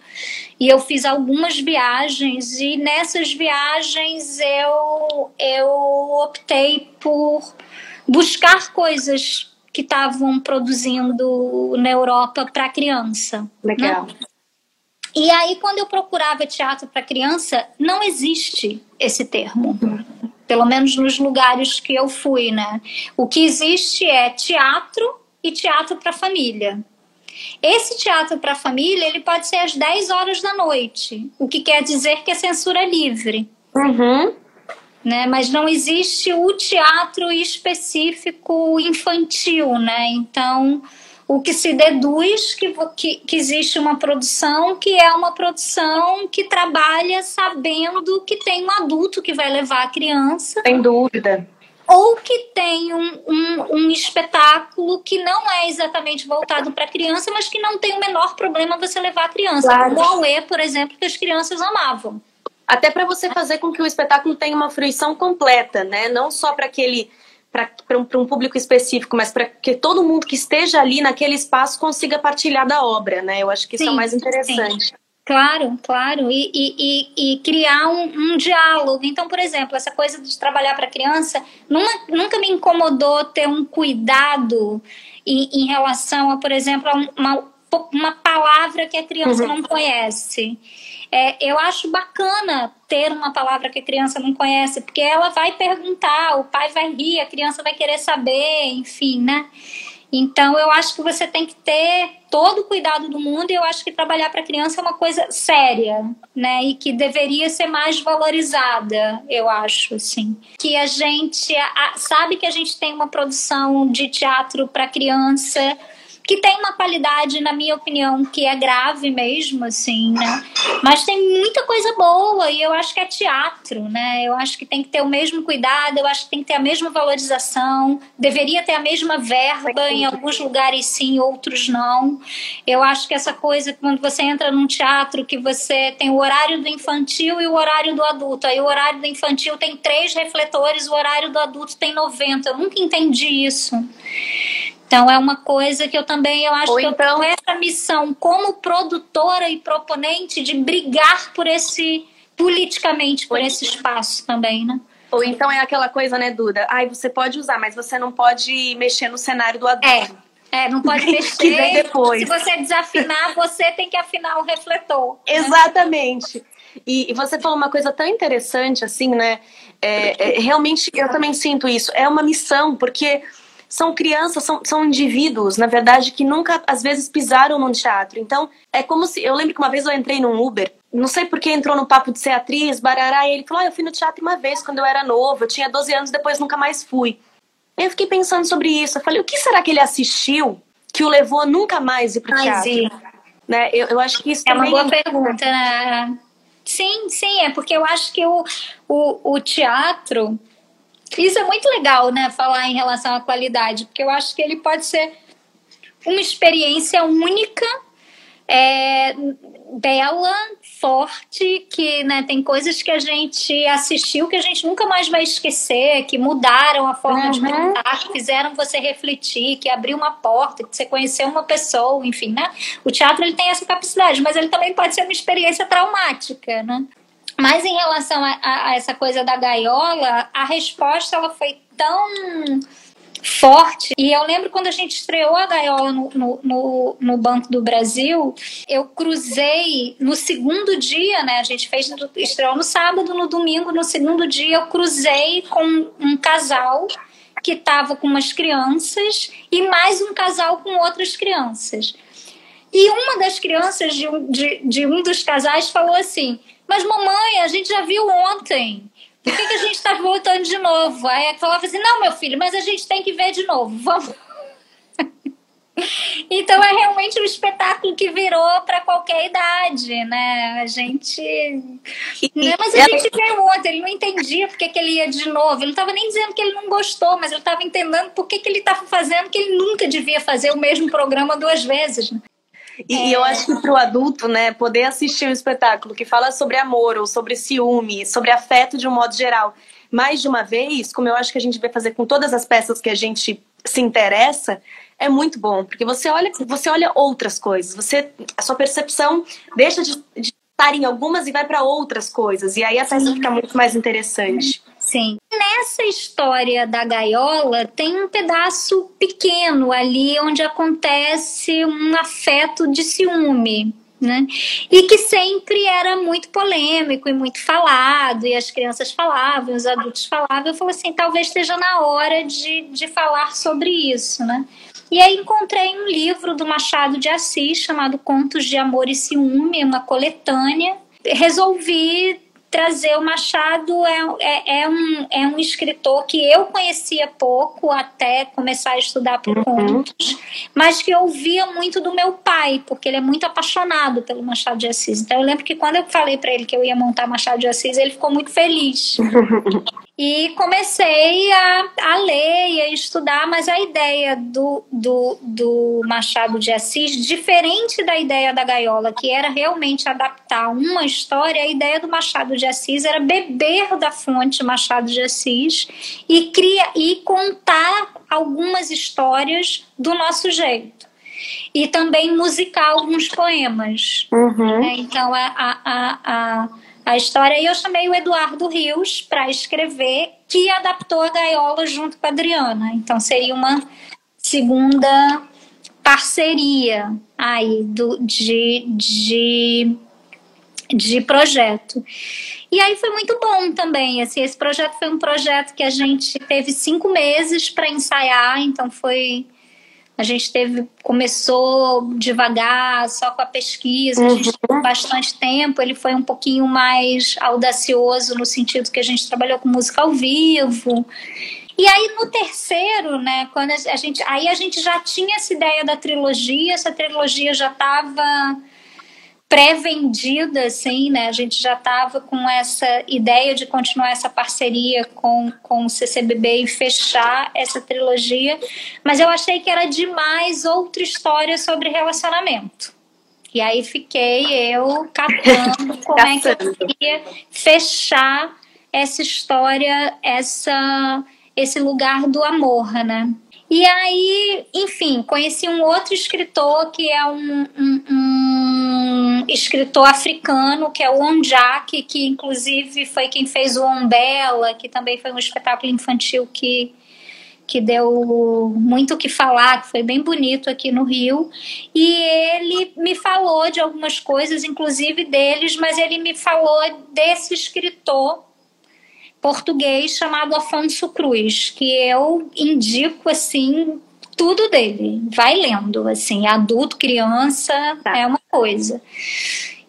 e eu fiz algumas viagens e nessas viagens eu eu optei por buscar coisas que estavam produzindo na Europa para criança. Né? Legal. Né? E aí, quando eu procurava teatro para criança, não existe esse termo pelo menos nos lugares que eu fui, né? O que existe é teatro e teatro para família. Esse teatro para família, ele pode ser às 10 horas da noite, o que quer dizer que é censura livre. Uhum. Né? Mas não existe o teatro específico infantil, né? Então, o que se deduz que, que, que, existe uma produção que é uma produção que trabalha sabendo que tem um adulto que vai levar a criança. Sem dúvida. Ou que tem um, um, um espetáculo que não é exatamente voltado para a criança, mas que não tem o menor problema você levar a criança. Claro. Como o Aue, por exemplo, que as crianças amavam. Até para você fazer com que o espetáculo tenha uma fruição completa, né? Não só para aquele para um, um, público específico, mas para que todo mundo que esteja ali naquele espaço consiga partilhar da obra, né? Eu acho que isso sim, é o mais interessante. Sim. Claro, claro, e, e, e, e criar um, um, diálogo. Então, por exemplo, essa coisa de trabalhar para criança nunca, nunca me incomodou ter um cuidado em, em relação a, por exemplo, a uma, uma palavra que a criança uhum. não conhece. É, eu acho bacana ter uma palavra que a criança não conhece, porque ela vai perguntar, o pai vai rir, a criança vai querer saber, enfim, né? Então, eu acho que você tem que ter todo o cuidado do mundo e eu acho que trabalhar para criança é uma coisa séria, né? E que deveria ser mais valorizada, eu acho, assim. Que a gente a, sabe que a gente tem uma produção de teatro para criança que tem uma qualidade, na minha opinião, que é grave mesmo, assim, né? Mas tem muita coisa boa e eu acho que é teatro, né? Eu acho que tem que ter o mesmo cuidado, eu acho que tem que ter a mesma valorização, deveria ter a mesma verba, em alguns lugares sim, outros não. Eu acho que essa coisa, quando você entra num teatro, que você tem o horário do infantil e o horário do adulto, aí o horário do infantil tem três refletores, o horário do adulto tem 90. Eu nunca entendi isso. Então é uma coisa que eu também eu acho Ou que então... eu tenho essa missão como produtora e proponente de brigar por esse politicamente por Ou esse então... espaço também, né? Ou então é aquela coisa, né, Duda? Ai, você pode usar, mas você não pode mexer no cenário do adulto. É. É, não pode mexer. depois. Se você desafinar, você tem que afinar o refletor. Né? Exatamente. E, e, você falou uma coisa tão interessante, assim, né? É, é, realmente, eu também sinto isso. É uma missão, porque são crianças, são, são indivíduos, na verdade, que nunca, às vezes, pisaram num teatro. Então, é como se. Eu lembro que uma vez eu entrei num Uber, não sei por que entrou no papo de ser atriz, barará, e ele falou: ah, eu fui no teatro uma vez quando eu era novo, eu tinha 12 anos, depois nunca mais fui. Eu fiquei pensando sobre isso. Eu falei: o que será que ele assistiu que o levou a nunca mais ir pro teatro? Sim. Né? Eu, eu acho que isso é uma boa pergunta, né? Sim, sim, é porque eu acho que o, o, o teatro isso é muito legal, né? Falar em relação à qualidade, porque eu acho que ele pode ser uma experiência única é, bela, forte, que né, tem coisas que a gente assistiu que a gente nunca mais vai esquecer, que mudaram a forma uhum. de pensar, que fizeram você refletir, que abriu uma porta, que você conheceu uma pessoa, enfim, né? O teatro ele tem essa capacidade, mas ele também pode ser uma experiência traumática, né? Mas em relação a, a, essa coisa da gaiola, a resposta ela foi tão forte. E eu lembro quando a gente estreou a gaiola no, no, no, no, Banco do Brasil, eu cruzei no segundo dia, né? A gente fez estreou no sábado, no domingo, no segundo dia eu cruzei com um casal que estava com umas crianças e mais um casal com outras crianças. E uma das crianças de um, de, de um dos casais falou assim: Mas mamãe, a gente já viu ontem. Por que, que a gente está voltando de novo? Aí ela falava assim: não, meu filho, mas a gente tem que ver de novo. Vamos. Então é realmente um espetáculo que virou para qualquer idade, né? A gente. Né? Mas a gente viu ontem, ele não entendia por que, que ele ia de novo. Ele não estava nem dizendo que ele não gostou, mas ele estava entendendo por que, que ele estava fazendo que ele nunca devia fazer o mesmo programa duas vezes. Né? E, é... eu acho que para o adulto, né, poder assistir um espetáculo que fala sobre amor ou sobre ciúme, sobre afeto de um modo geral, mais de uma vez, como eu acho que a gente vai fazer com todas as peças que a gente se interessa, é muito bom, porque você olha, você olha outras coisas, você a sua percepção deixa de, de estar em algumas e vai para outras coisas, e aí a peça fica muito mais interessante. Sim. Nessa história da gaiola, tem um pedaço pequeno ali onde acontece um afeto de ciúme. Né? E que sempre era muito polêmico e muito falado, e as crianças falavam, os adultos falavam. Eu falei assim: talvez esteja na hora de, de falar sobre isso. Né? E aí encontrei um livro do Machado de Assis chamado Contos de Amor e Ciúme, uma coletânea. Resolvi trazer o Machado é, é, é, um, é um escritor que eu conhecia pouco até começar a estudar por uhum. contos, mas que eu ouvia muito do meu pai, porque ele é muito apaixonado pelo Machado de Assis. Então eu lembro que quando eu falei para ele que eu ia montar Machado de Assis, ele ficou muito feliz. E comecei a, a ler e a estudar, mas a ideia do, do, do Machado de Assis, diferente da ideia da Gaiola, que era realmente adaptar uma história, a ideia do Machado de Assis era beber da fonte Machado de Assis e, cria, e contar algumas histórias do nosso jeito e também musicar alguns poemas. Uhum. Né? Então, a, a, a, a história. E eu chamei o Eduardo Rios para escrever, que adaptou a Gaiola junto com a Adriana. Então seria uma segunda parceria aí do, de, de, de projeto. E aí foi muito bom também. Assim, esse projeto foi um projeto que a gente teve cinco meses para ensaiar, então foi a gente teve, começou devagar, só com a pesquisa, a gente uhum. teve bastante tempo. Ele foi um pouquinho mais audacioso no sentido que a gente trabalhou com música ao vivo. E aí no terceiro, né, quando a gente, aí a gente já tinha essa ideia da trilogia, essa trilogia já estava pré-vendida, assim, né? A gente já estava com essa ideia de continuar essa parceria com, com o CCBB e fechar essa trilogia, mas eu achei que era demais outra história sobre relacionamento. E aí fiquei eu catando como é que eu queria fechar essa história, essa, esse lugar do amor, né? E aí, enfim, conheci um outro escritor que é um, um, um escritor africano, que é o Onjak, que inclusive foi quem fez o Ombela, que também foi um espetáculo infantil que, que deu muito o que falar, que foi bem bonito aqui no Rio. E ele me falou de algumas coisas, inclusive deles, mas ele me falou desse escritor português chamado Afonso Cruz, que eu indico assim tudo dele. Vai lendo, assim, adulto, criança, tá. é uma coisa.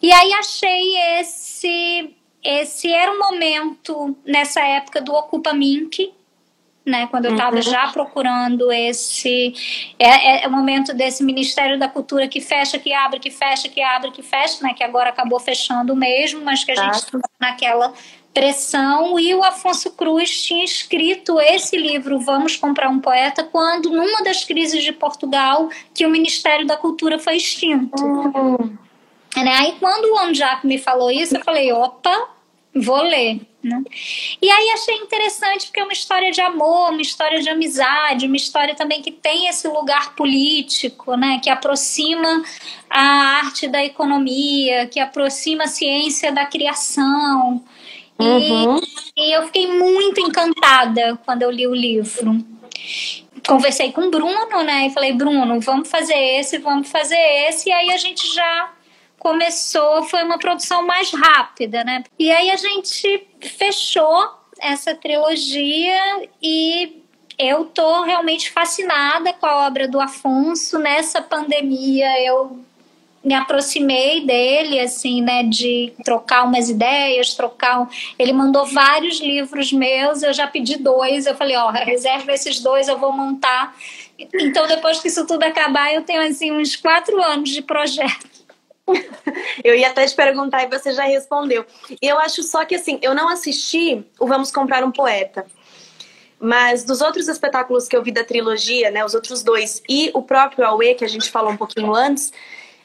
E aí achei esse esse era um momento nessa época do Ocupa Mink, né, quando eu estava uhum. já procurando esse é, é, é, o momento desse Ministério da Cultura que fecha, que abre, que fecha, que abre, que fecha, né, que agora acabou fechando mesmo, mas que a gente tá. naquela pressão e o Afonso Cruz tinha escrito esse livro Vamos comprar um poeta quando numa das crises de Portugal que o Ministério da Cultura foi extinto. Uhum. Né? Aí quando o Onjap me falou isso, eu falei, opa, vou ler. Né? E aí achei interessante porque é uma história de amor, uma história de amizade, uma história também que tem esse lugar político, né? que aproxima a arte da economia, que aproxima a ciência da criação. Uhum. E, e eu fiquei muito encantada quando eu li o livro conversei com o Bruno, né? E falei, Bruno, vamos fazer esse, vamos fazer esse. E aí a gente já começou, foi uma produção mais rápida, né? E aí a gente fechou essa trilogia e eu tô realmente fascinada com a obra do Afonso. Nessa pandemia eu me aproximei dele, assim, né, de trocar umas ideias, trocar. Um... Ele mandou vários livros meus, eu já pedi dois. Eu falei, ó, reserva esses dois, eu vou montar. Então, depois que isso tudo acabar, eu tenho, assim, uns quatro anos de projeto. Eu ia até te perguntar e você já respondeu. Eu acho só que assim, eu não assisti o Vamos Comprar um Poeta. Mas dos outros espetáculos que eu vi da trilogia, né, os outros dois, e o próprio Aue, que a gente falou um pouquinho antes,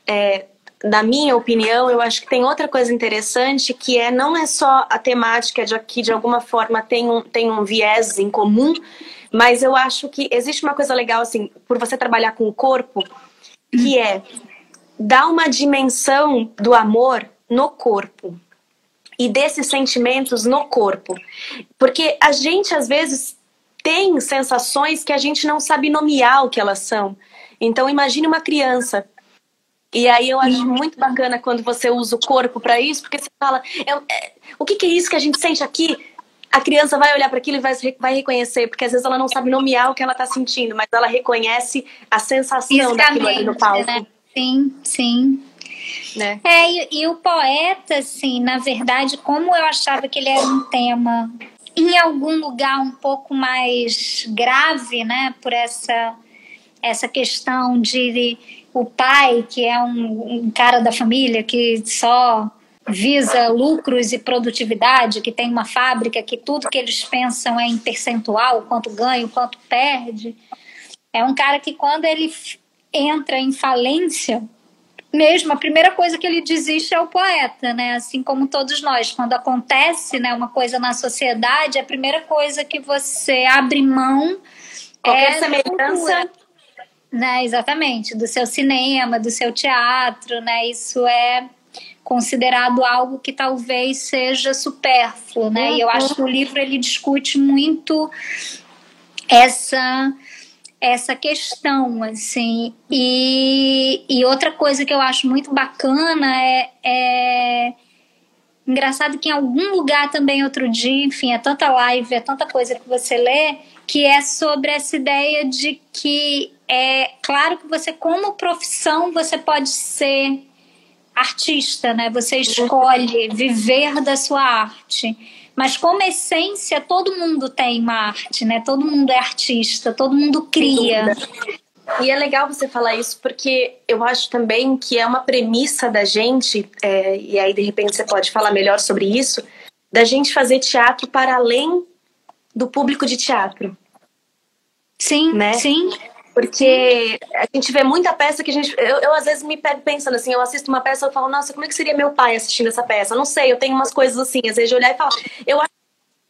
é, na minha opinião, eu acho que tem outra coisa interessante que é não é só a temática de que de alguma forma tem um, tem um viés em comum, mas eu acho que existe uma coisa legal assim, por você trabalhar com o corpo, que é dá uma dimensão do amor no corpo e desses sentimentos no corpo. Porque a gente às vezes tem sensações que a gente não sabe nomear o que elas são. Então imagine uma criança. E aí eu acho muito bacana quando você usa o corpo para isso, porque você fala, é, é, o que, que, é isso que a gente sente aqui? A criança vai olhar para aquilo e vai, vai reconhecer, porque às vezes ela não sabe nomear o que ela está sentindo, mas ela reconhece a sensação daquilo ali no palco. Né? Sim, sim. Né? É, e, e, o poeta, assim, na verdade, como eu achava que ele era um tema em algum lugar um pouco mais grave, né, por essa, essa questão de o pai, que é um, um cara da família que só visa lucros e produtividade, que tem uma fábrica que tudo que eles pensam é em percentual, quanto ganha, quanto perde. É um cara que quando ele entra em falência, mesmo a primeira coisa que ele desiste é o poeta, né? Assim como todos nós, quando acontece, né, uma coisa na sociedade, a primeira coisa que você abre mão qualquer é semelhança, né? Exatamente, do seu cinema, do seu teatro, né? Isso é considerado algo que talvez seja supérfluo, né? Uhum. E eu acho que o livro ele discute muito essa essa questão, assim. E, e outra coisa que eu acho muito bacana é, é engraçado que em algum lugar também outro dia, enfim, é tanta live, é tanta coisa que você lê, que é sobre essa ideia de que é claro que você como profissão você pode ser artista, né? Você escolhe viver da sua arte. Mas como essência, todo mundo tem uma arte, né? Todo mundo é artista, todo mundo cria. E é legal você falar isso porque eu acho também que é uma premissa da gente, é, e aí de repente você pode falar melhor sobre isso, da gente fazer teatro para além do público de teatro. Sim, né? sim. Porque a gente vê muita peça que a gente. Eu, eu, às vezes me pego pensando assim, eu assisto uma peça e falo, nossa, como é que seria meu pai assistindo essa peça? Não sei, eu tenho umas coisas assim, às vezes de olhar e falar. Eu,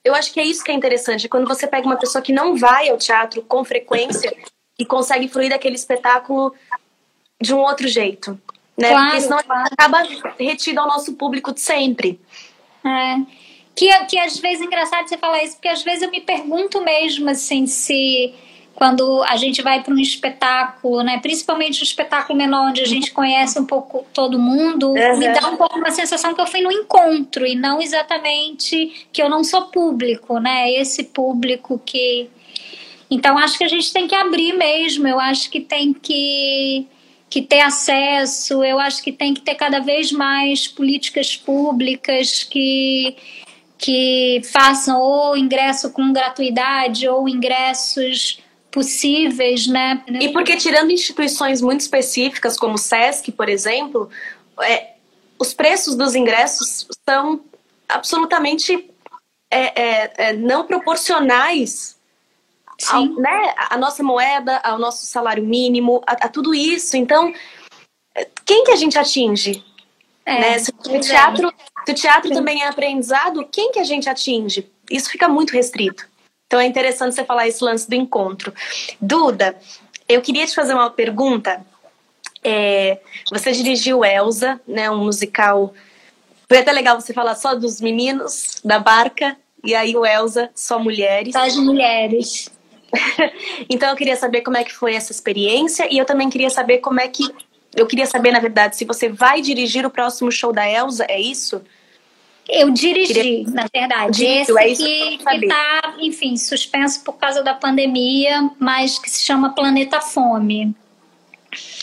eu acho que é isso que é interessante, quando você pega uma pessoa que não vai ao teatro com frequência e consegue fluir daquele espetáculo de um outro jeito. Né? Claro, Porque senão claro. acaba retido ao nosso público de sempre. É. Que, que às vezes é engraçado você falar isso, porque às vezes eu me pergunto mesmo assim se quando a gente vai para um espetáculo, né? Principalmente um espetáculo menor onde a gente conhece um pouco todo mundo, uhum. me dá um pouco uma sensação que eu fui no encontro e não exatamente que eu não sou público, né? Esse público que então acho que a gente tem que abrir mesmo, eu acho que tem que que ter acesso, eu acho que tem que ter cada vez mais políticas públicas que que façam ou ingresso com gratuidade ou ingressos possíveis, né? E porque tirando instituições muito específicas, como o SESC, por exemplo, é, os preços dos ingressos são absolutamente é, é, é não proporcionais ao, né, à nossa moeda, ao nosso salário mínimo, a, a, tudo isso. Então, quem que a gente atinge? É, né? Se o teatro, se o teatro também é aprendizado, quem que a gente atinge? Isso fica muito restrito. Então é interessante você falar esse lance do encontro. Duda, eu queria te fazer uma pergunta. É, você dirigiu Elsa, né, um musical. Foi até legal você falar só dos meninos da barca e aí o Elsa só mulheres. Só as mulheres. então eu queria saber como é que foi essa experiência e eu também queria saber como é que eu queria saber na verdade se você vai dirigir o próximo show da Elsa, é isso? Eu dirigi, queria... na verdade. Dirigiu, Esse é que, que tá, enfim, suspenso por causa da pandemia, mas que se chama Planeta Fome.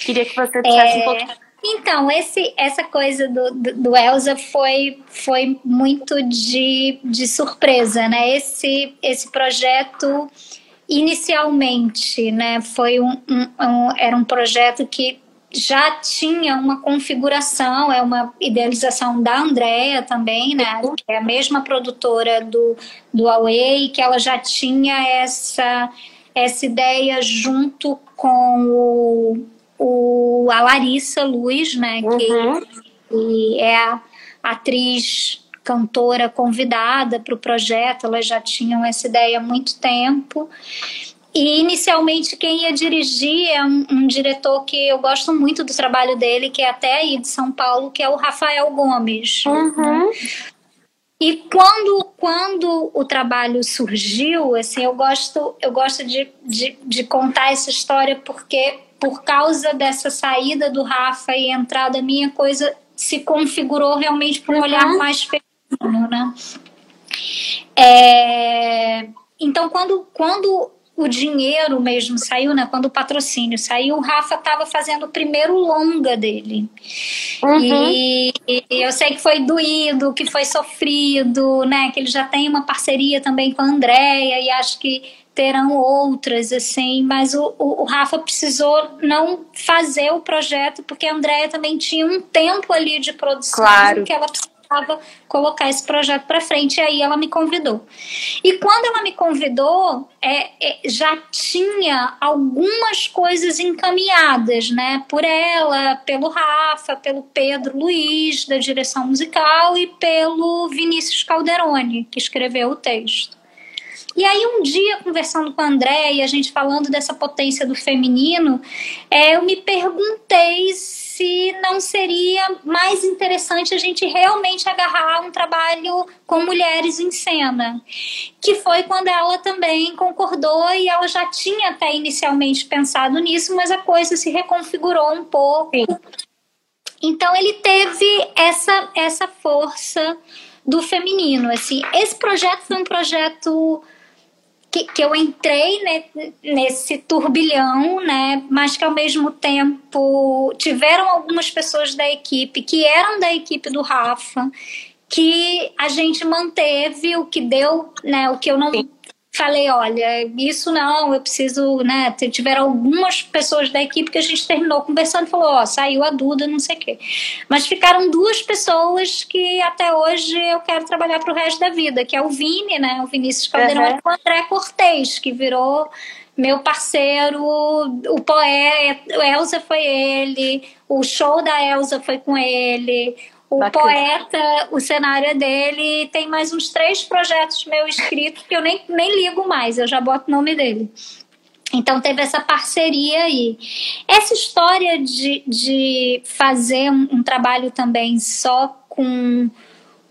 Queria que você dissesse é... um pouco então, esse, essa coisa do, do, do, Elsa foi, foi muito de, de surpresa, né? Esse, esse projeto, inicialmente, né, foi um, um, um, era um projeto que já tinha uma configuração, é uma idealização da Andrea também, né? Que é a mesma produtora do, do Away, que ela já tinha essa, essa ideia junto com o, o, a Larissa Luz, né? Que, uhum. que é a atriz cantora convidada para o projeto, elas já tinham essa ideia há muito tempo. E inicialmente quem ia dirigir é um, um, diretor que eu gosto muito do trabalho dele, que é até aí de São Paulo, que é o Rafael Gomes. Uhum. E quando, quando o trabalho surgiu, assim, eu gosto, eu gosto de, de, de contar essa história porque por causa dessa saída do Rafa e entrada minha, coisa se configurou realmente para um uhum. olhar mais feminino, né? É, então, quando, quando o dinheiro mesmo saiu, né? Quando o patrocínio saiu, o Rafa estava fazendo o primeiro longa dele. Uhum. E, e, eu sei que foi doído, que foi sofrido, né? Que ele já tem uma parceria também com a Andrea e acho que terão outras, assim, mas o, o, o, Rafa precisou não fazer o projeto porque a Andrea também tinha um tempo ali de produção claro. que ela precisava precisava colocar esse projeto para frente. E aí ela me convidou. E quando ela me convidou, é, é, já tinha algumas coisas encaminhadas, né? Por ela, pelo Rafa, pelo Pedro Luiz, da direção musical, e pelo Vinícius Calderoni, que escreveu o texto. E aí, um dia, conversando com a André e a gente falando dessa potência do feminino, é, eu me perguntei se não seria mais interessante a gente realmente agarrar um trabalho com mulheres em cena. Que foi quando ela também concordou e ela já tinha até inicialmente pensado nisso, mas a coisa se reconfigurou um pouco. Sim. Então ele teve essa essa força do feminino, assim. Esse projeto foi um projeto que, que eu entrei ne, nesse turbilhão, né? Mas que ao mesmo tempo tiveram algumas pessoas da equipe que eram da equipe do Rafa, que a gente manteve o que deu, né? O que eu não Sim falei, olha, isso não, eu preciso, né? Tiveram algumas pessoas da equipe que a gente terminou conversando falou, ó, saiu a Duda, não sei o quê. Mas ficaram duas pessoas que até hoje eu quero trabalhar para o resto da vida, que é o Vini, né? O Vinícius Caldeirão uhum. e o André Cortez, que virou meu parceiro, o poeta, o Elza foi ele, o show da Elza foi com ele, o Bacana. poeta, o cenário é dele, tem mais uns três projetos meu escritos que eu nem, nem ligo mais, eu já boto o nome dele. Então teve essa parceria aí. Essa história de, de fazer um, um trabalho também só com,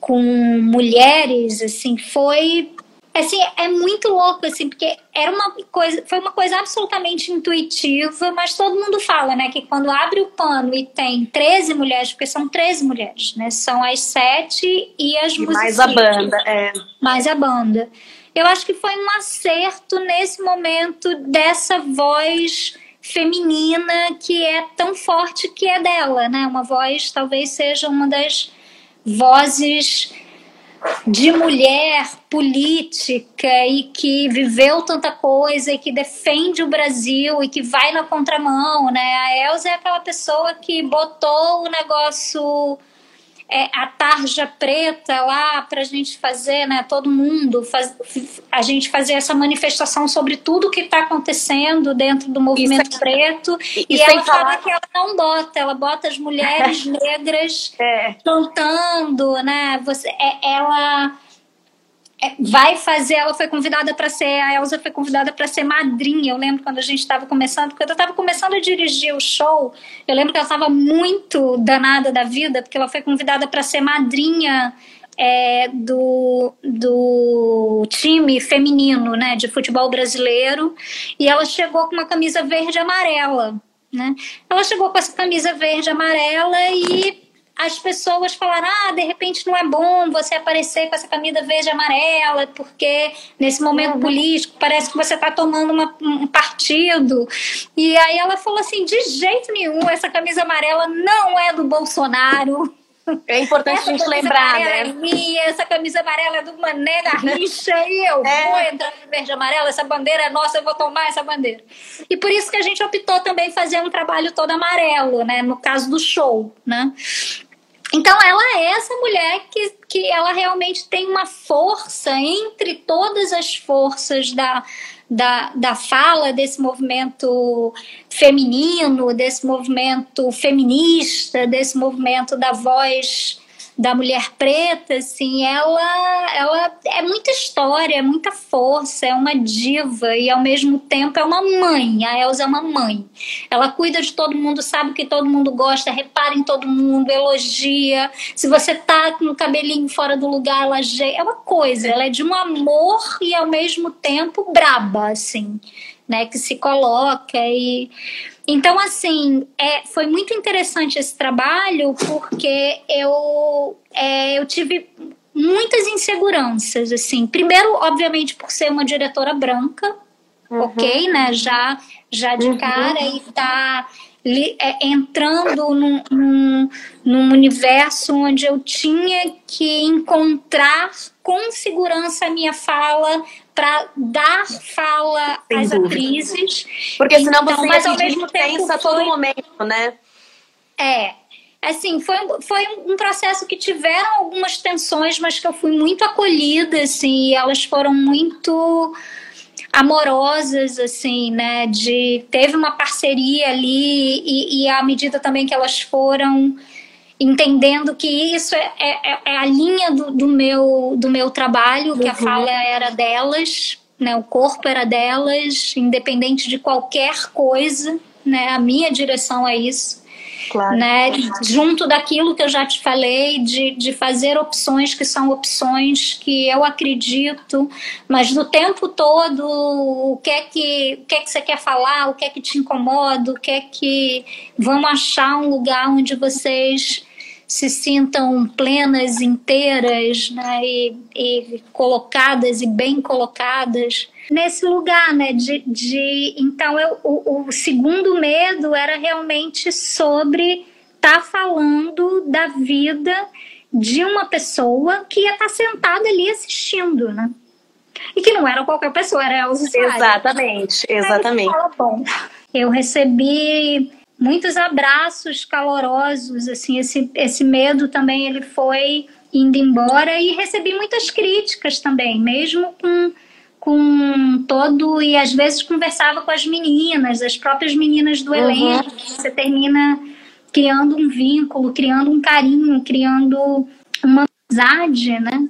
com mulheres, assim, foi Assim, é muito louco, assim, porque era uma coisa, foi uma coisa absolutamente intuitiva, mas todo mundo fala, né, que quando abre o pano e tem 13 mulheres, porque são 13 mulheres, né, são as sete e as e mais a banda, é. Mais a banda. Eu acho que foi um acerto nesse momento dessa voz feminina que é tão forte que é dela, né, uma voz talvez seja uma das vozes de mulher política e que viveu tanta coisa e que defende o Brasil e que vai na contramão, né? A Elza é aquela pessoa que botou o negócio é, a tarja preta lá para a gente fazer, né? Todo mundo, faz, a gente fazer essa manifestação sobre tudo que está acontecendo dentro do movimento isso, preto. E, e ela fala falar... que ela não bota, ela bota as mulheres negras é. cantando, né? Você, é, ela vai fazer, ela foi convidada para ser, a Elsa foi convidada para ser madrinha. Eu lembro quando a gente estava começando, quando eu estava começando a dirigir o show, eu lembro que ela estava muito danada da vida, porque ela foi convidada para ser madrinha é, do, do time feminino, né, de futebol brasileiro, e ela chegou com uma camisa verde e amarela, né? Ela chegou com essa camisa verde e amarela e as pessoas falaram: ah, de repente não é bom você aparecer com essa camisa verde e amarela, porque nesse momento uhum. político parece que você está tomando uma, um partido. E aí ela falou assim: de jeito nenhum, essa camisa amarela não é do Bolsonaro. É importante essa a gente lembrar, né? É minha, essa camisa amarela é do Mané Garrincha e eu é. vou entrar no verde e amarelo, essa bandeira é nossa, eu vou tomar essa bandeira. E por isso que a gente optou também fazer um trabalho todo amarelo, né? No caso do show, né? Então ela é essa mulher que, que ela realmente tem uma força entre todas as forças da, da, da fala desse movimento feminino, desse movimento feminista, desse movimento da voz da mulher preta, assim, ela, ela é muita história, é muita força, é uma diva e ao mesmo tempo é uma mãe. A Elsa é uma mãe. Ela cuida de todo mundo, sabe que todo mundo gosta, repara em todo mundo, elogia. Se você tá com o cabelinho fora do lugar, ela é uma coisa. Ela é de um amor e ao mesmo tempo braba, assim, né, que se coloca e então, assim, é, foi muito interessante esse trabalho porque eu, é, eu tive muitas inseguranças, assim. Primeiro, obviamente, por ser uma diretora branca, uhum. ok, né? Já, já de uhum. cara e tá é, entrando num, num, num, universo onde eu tinha que encontrar com segurança a minha fala para dar fala Sem às dúvida. atrizes. Porque senão então, você mas ao mesmo tempo a todo momento, né? É, assim, foi, foi um processo que tiveram algumas tensões, mas que eu fui muito acolhida, assim, e elas foram muito amorosas, assim, né? De teve uma parceria ali e, e à medida também que elas foram entendendo que isso é, é, é a linha do, do, meu do meu trabalho, que a uhum. fala era delas, né? O corpo era delas, independente de qualquer coisa, né? A minha direção é isso. Claro. Né? Junto daquilo que eu já te falei, de, de fazer opções que são opções que eu acredito, mas do tempo todo, o que é que, o que, é que você quer falar, o que é que te incomoda, o que é que. Vamos achar um lugar onde vocês se sintam plenas, inteiras, né, e, e, colocadas e bem colocadas nesse lugar, né, de, de então eu, o, o segundo medo era realmente sobre estar tá falando da vida de uma pessoa que ia estar tá sentada ali assistindo, né? E que não era qualquer pessoa, era Elza Exatamente, exatamente. Fala, bom, eu recebi muitos abraços calorosos, assim, esse, esse medo também ele foi indo embora e recebi muitas críticas também, mesmo com com todo e às vezes conversava com as meninas, as próprias meninas do uhum. elenco, você termina criando um vínculo, criando um carinho, criando uma amizade, né?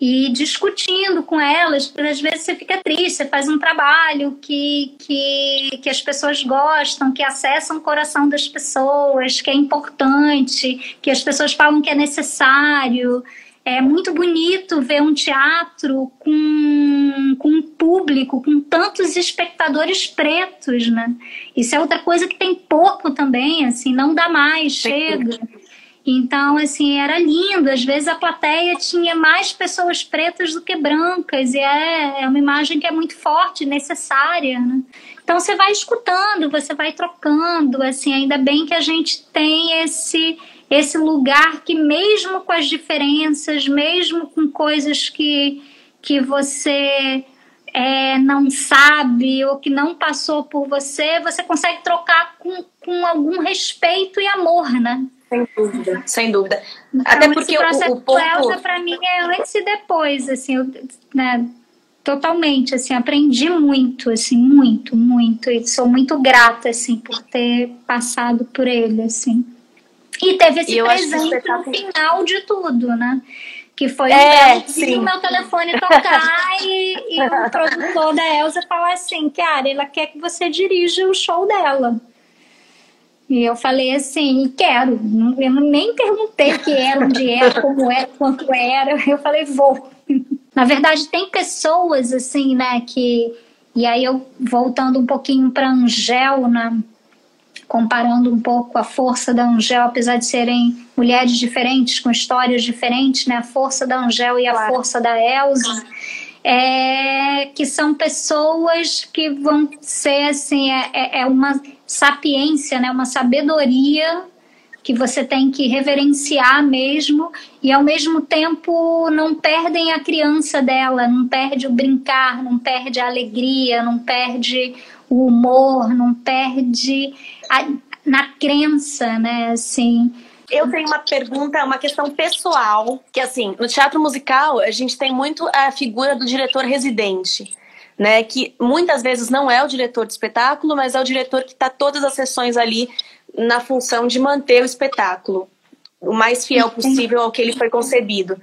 E discutindo com elas, porque às vezes você fica triste, você faz um trabalho que, que, que as pessoas gostam, que acessam o coração das pessoas, que é importante, que as pessoas falam que é necessário. É muito bonito ver um teatro com, com um público, com tantos espectadores pretos, né? Isso é outra coisa que tem pouco também, assim, não dá mais, chega. Então, assim, era lindo. Às vezes a plateia tinha mais pessoas pretas do que brancas, e é, é uma imagem que é muito forte, necessária. Né? Então, você vai escutando, você vai trocando. Assim, ainda bem que a gente tem esse, esse lugar que, mesmo com as diferenças, mesmo com coisas que, que você é, não sabe ou que não passou por você, você consegue trocar com, com algum respeito e amor, né? Sem dúvida, sem dúvida. Então, Até porque o, o ponto... Elsa, para mim, é antes e depois, assim, eu, né, totalmente, assim, aprendi muito, assim, muito, muito, e sou muito grata, assim, por ter passado por ele, assim. E teve esse e presente no final de tudo, né? Que foi é, o meu telefone tocar e, e o produtor da Elsa falar assim, cara, ela quer que você dirija o show dela. E eu falei assim, quero. Eu nem perguntei que era, onde era, como era, quanto era. Eu falei, vou. Na verdade, tem pessoas assim, né, que. E aí eu voltando um pouquinho para Angel, né? Comparando um pouco a força da Angel, apesar de serem mulheres diferentes, com histórias diferentes, né? A força da Angel e a claro. força da Elsa. É, que são pessoas que vão ser assim, é, é, é uma sapiência, né, uma sabedoria que você tem que reverenciar mesmo e ao mesmo tempo não perdem a criança dela, não perde o brincar, não perde a alegria, não perde o humor, não perde a, na crença, né, assim. Eu tenho uma pergunta, uma questão pessoal, que assim, no teatro musical a gente tem muito a figura do diretor residente né? Que muitas vezes não é o diretor de espetáculo, mas é o diretor que está todas as sessões ali na função de manter o espetáculo o mais fiel possível ao que ele foi concebido.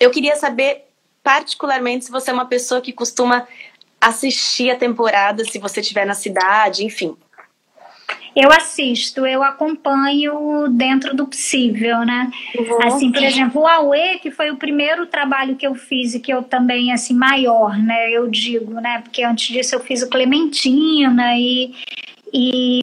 Eu queria saber, particularmente, se você é uma pessoa que costuma assistir a temporada, se você estiver na cidade, enfim. Eu assisto, eu acompanho dentro do possível, né? Uhum. Assim, por exemplo, o Aue, que foi o primeiro trabalho que eu fiz e que eu também, assim, maior, né? Eu digo, né? Porque antes disso eu fiz o Clementina e, e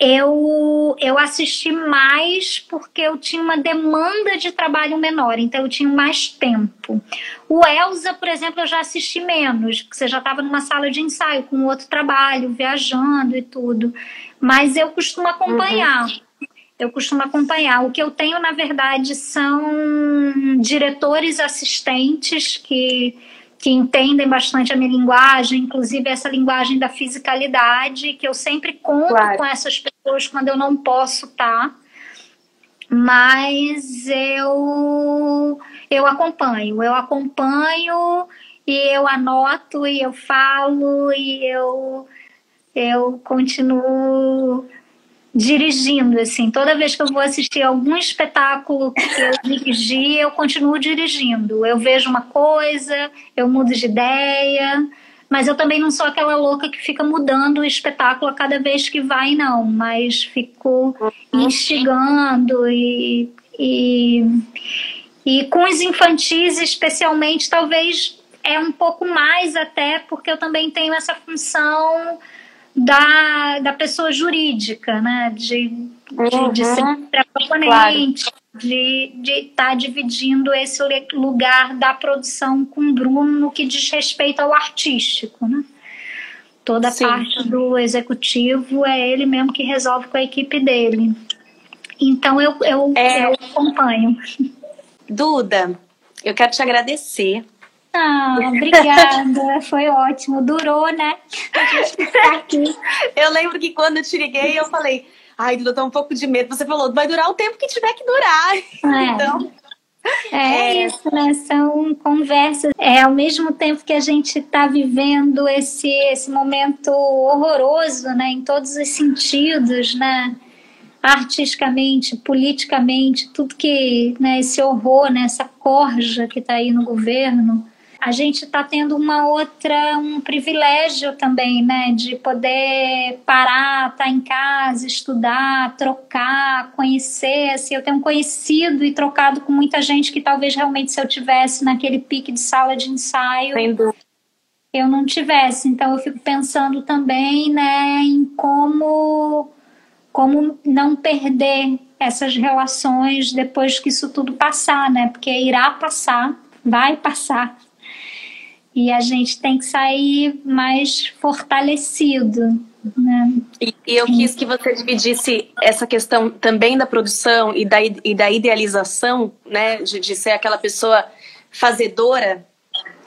eu, eu assisti mais porque eu tinha uma demanda de trabalho menor, então eu tinha mais tempo. O Elsa, por exemplo, eu já assisti menos, porque você já estava numa sala de ensaio com outro trabalho, viajando e tudo mas eu costumo acompanhar. Uhum. Eu costumo acompanhar. O que eu tenho, na verdade, são diretores assistentes que, que entendem bastante a minha linguagem, inclusive essa linguagem da fisicalidade, que eu sempre conto claro. com essas pessoas quando eu não posso estar. Tá? Mas eu, eu acompanho, eu acompanho e eu anoto e eu falo e eu eu continuo dirigindo, assim. Toda vez que eu vou assistir algum espetáculo que eu dirigi, eu continuo dirigindo. Eu vejo uma coisa, eu mudo de ideia, mas eu também não sou aquela louca que fica mudando o espetáculo a cada vez que vai, não. Mas fico instigando e, e, e com os infantis, especialmente, talvez é um pouco mais até, porque eu também tenho essa função da, da pessoa jurídica, né? De, de, de ser uhum. proponente, claro. de estar tá dividindo esse lugar da produção com o Bruno no que diz respeito ao artístico, né? Toda a parte do executivo é ele mesmo que resolve com a equipe dele. Então eu, eu, é... eu acompanho. Duda, eu quero te agradecer ah, obrigada. Foi ótimo. Durou, né? A gente tá aqui. Eu lembro que quando eu te liguei, eu falei, ai, Duda, tô um pouco de medo. Você falou, vai durar o tempo que tiver que durar. É. Então. É, é, isso, né? São conversas. É ao mesmo tempo que a gente está vivendo esse, esse momento horroroso, né? Em todos os sentidos, né? Artisticamente, politicamente, tudo que, né? Esse horror, né? Essa corja que está aí no governo a gente está tendo uma outra, um privilégio também, né, de poder parar, estar tá em casa, estudar, trocar, conhecer. Assim, eu tenho conhecido e trocado com muita gente que talvez realmente se eu tivesse naquele pique de sala de ensaio, eu não tivesse. Então eu fico pensando também, né, em como como não perder essas relações depois que isso tudo passar, né? Porque irá passar, vai passar e a gente tem que sair mais fortalecido. Né? E, e eu quis que você dividisse essa questão também da produção e da, e da idealização, né, de, de ser aquela pessoa fazedora,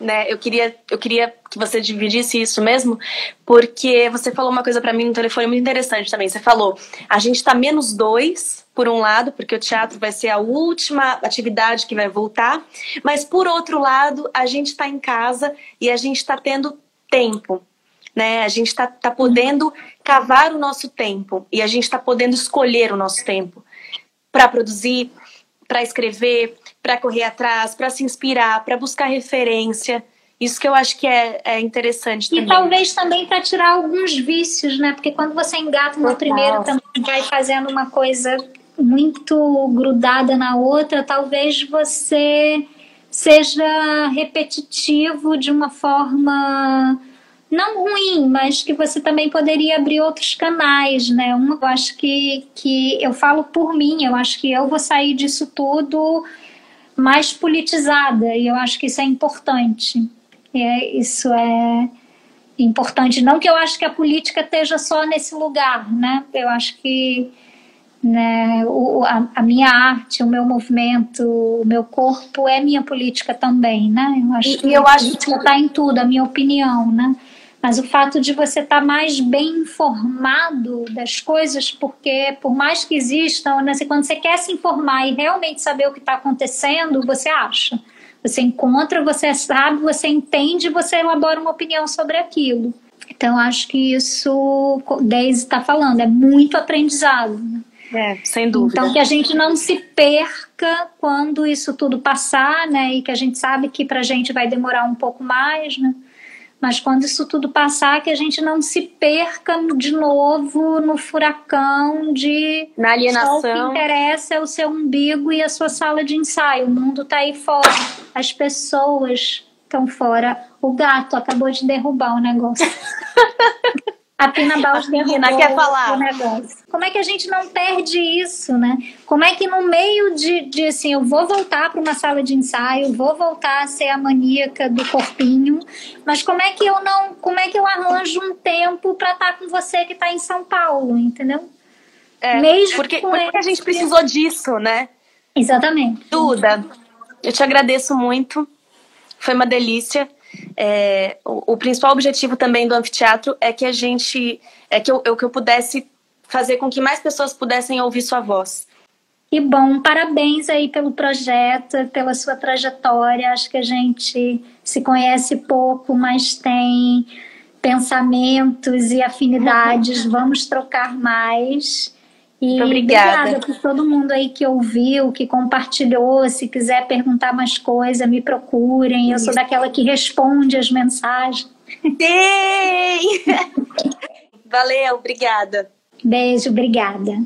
né? Eu queria, eu queria que você dividisse isso mesmo, porque você falou uma coisa para mim no telefone muito interessante também. Você falou, a gente está menos dois, por um lado, porque o teatro vai ser a última atividade que vai voltar, mas por outro lado, a gente está em casa e a gente está tendo tempo. Né? A gente está tá podendo cavar o nosso tempo e a gente está podendo escolher o nosso tempo para produzir, para escrever, para correr atrás, para se inspirar, para buscar referência. Isso que eu acho que é, é interessante também. E talvez também para tirar alguns vícios, né? Porque quando você engata no primeiro, também vai fazendo uma coisa muito grudada na outra, talvez você seja repetitivo de uma forma não ruim, mas que você também poderia abrir outros canais, né? Um, eu acho que, que eu falo por mim, eu acho que eu vou sair disso tudo mais politizada e eu acho que isso é importante. É, isso é importante. Não que eu acho que a política esteja só nesse lugar, né? Eu acho que né, o, a, a, minha arte, o meu movimento, o meu corpo é minha política também, né? Eu acho e, que eu a política está em tudo, a minha opinião, né? Mas o fato de você estar tá mais bem informado das coisas, porque por mais que existam, né, quando você quer se informar e realmente saber o que está acontecendo, você acha. Você encontra, você sabe, você entende, você elabora uma opinião sobre aquilo. Então, acho que isso, Deise está falando, é muito aprendizado. Né? É, sem dúvida. Então, que a gente não se perca quando isso tudo passar, né? E que a gente sabe que para a gente vai demorar um pouco mais, né? Mas quando isso tudo passar, que a gente não se perca de novo no furacão de. Na alienação. Só o que interessa é o seu umbigo e a sua sala de ensaio. O mundo está aí fora. As pessoas estão fora. O gato acabou de derrubar o negócio. A Pina Bausch derrubou quer falar. o negócio. Como é que a gente não perde isso, né? Como é que no meio de, de assim, eu vou voltar para uma sala de ensaio, vou voltar a ser a maníaca do corpinho, mas como é que eu não, como é que eu arranjo um tempo para estar tá com você que está em São Paulo, entendeu? É, Mesmo porque, porque a gente precisou disso, né? Exatamente. Duda, eu te agradeço muito. Foi uma delícia. É, o, o, principal objetivo também do anfiteatro é que a gente, é que eu, eu, que eu pudesse fazer com que mais pessoas pudessem ouvir sua voz. E bom, parabéns aí pelo projeto, pela sua trajetória. Acho que a gente se conhece pouco, mas tem pensamentos e afinidades. Vamos trocar mais. E Muito obrigada. obrigada por todo mundo aí que ouviu, que compartilhou. Se quiser perguntar mais coisa, me procurem. Eu sou daquela que responde as mensagens. Sim! Valeu, obrigada. Beijo, obrigada.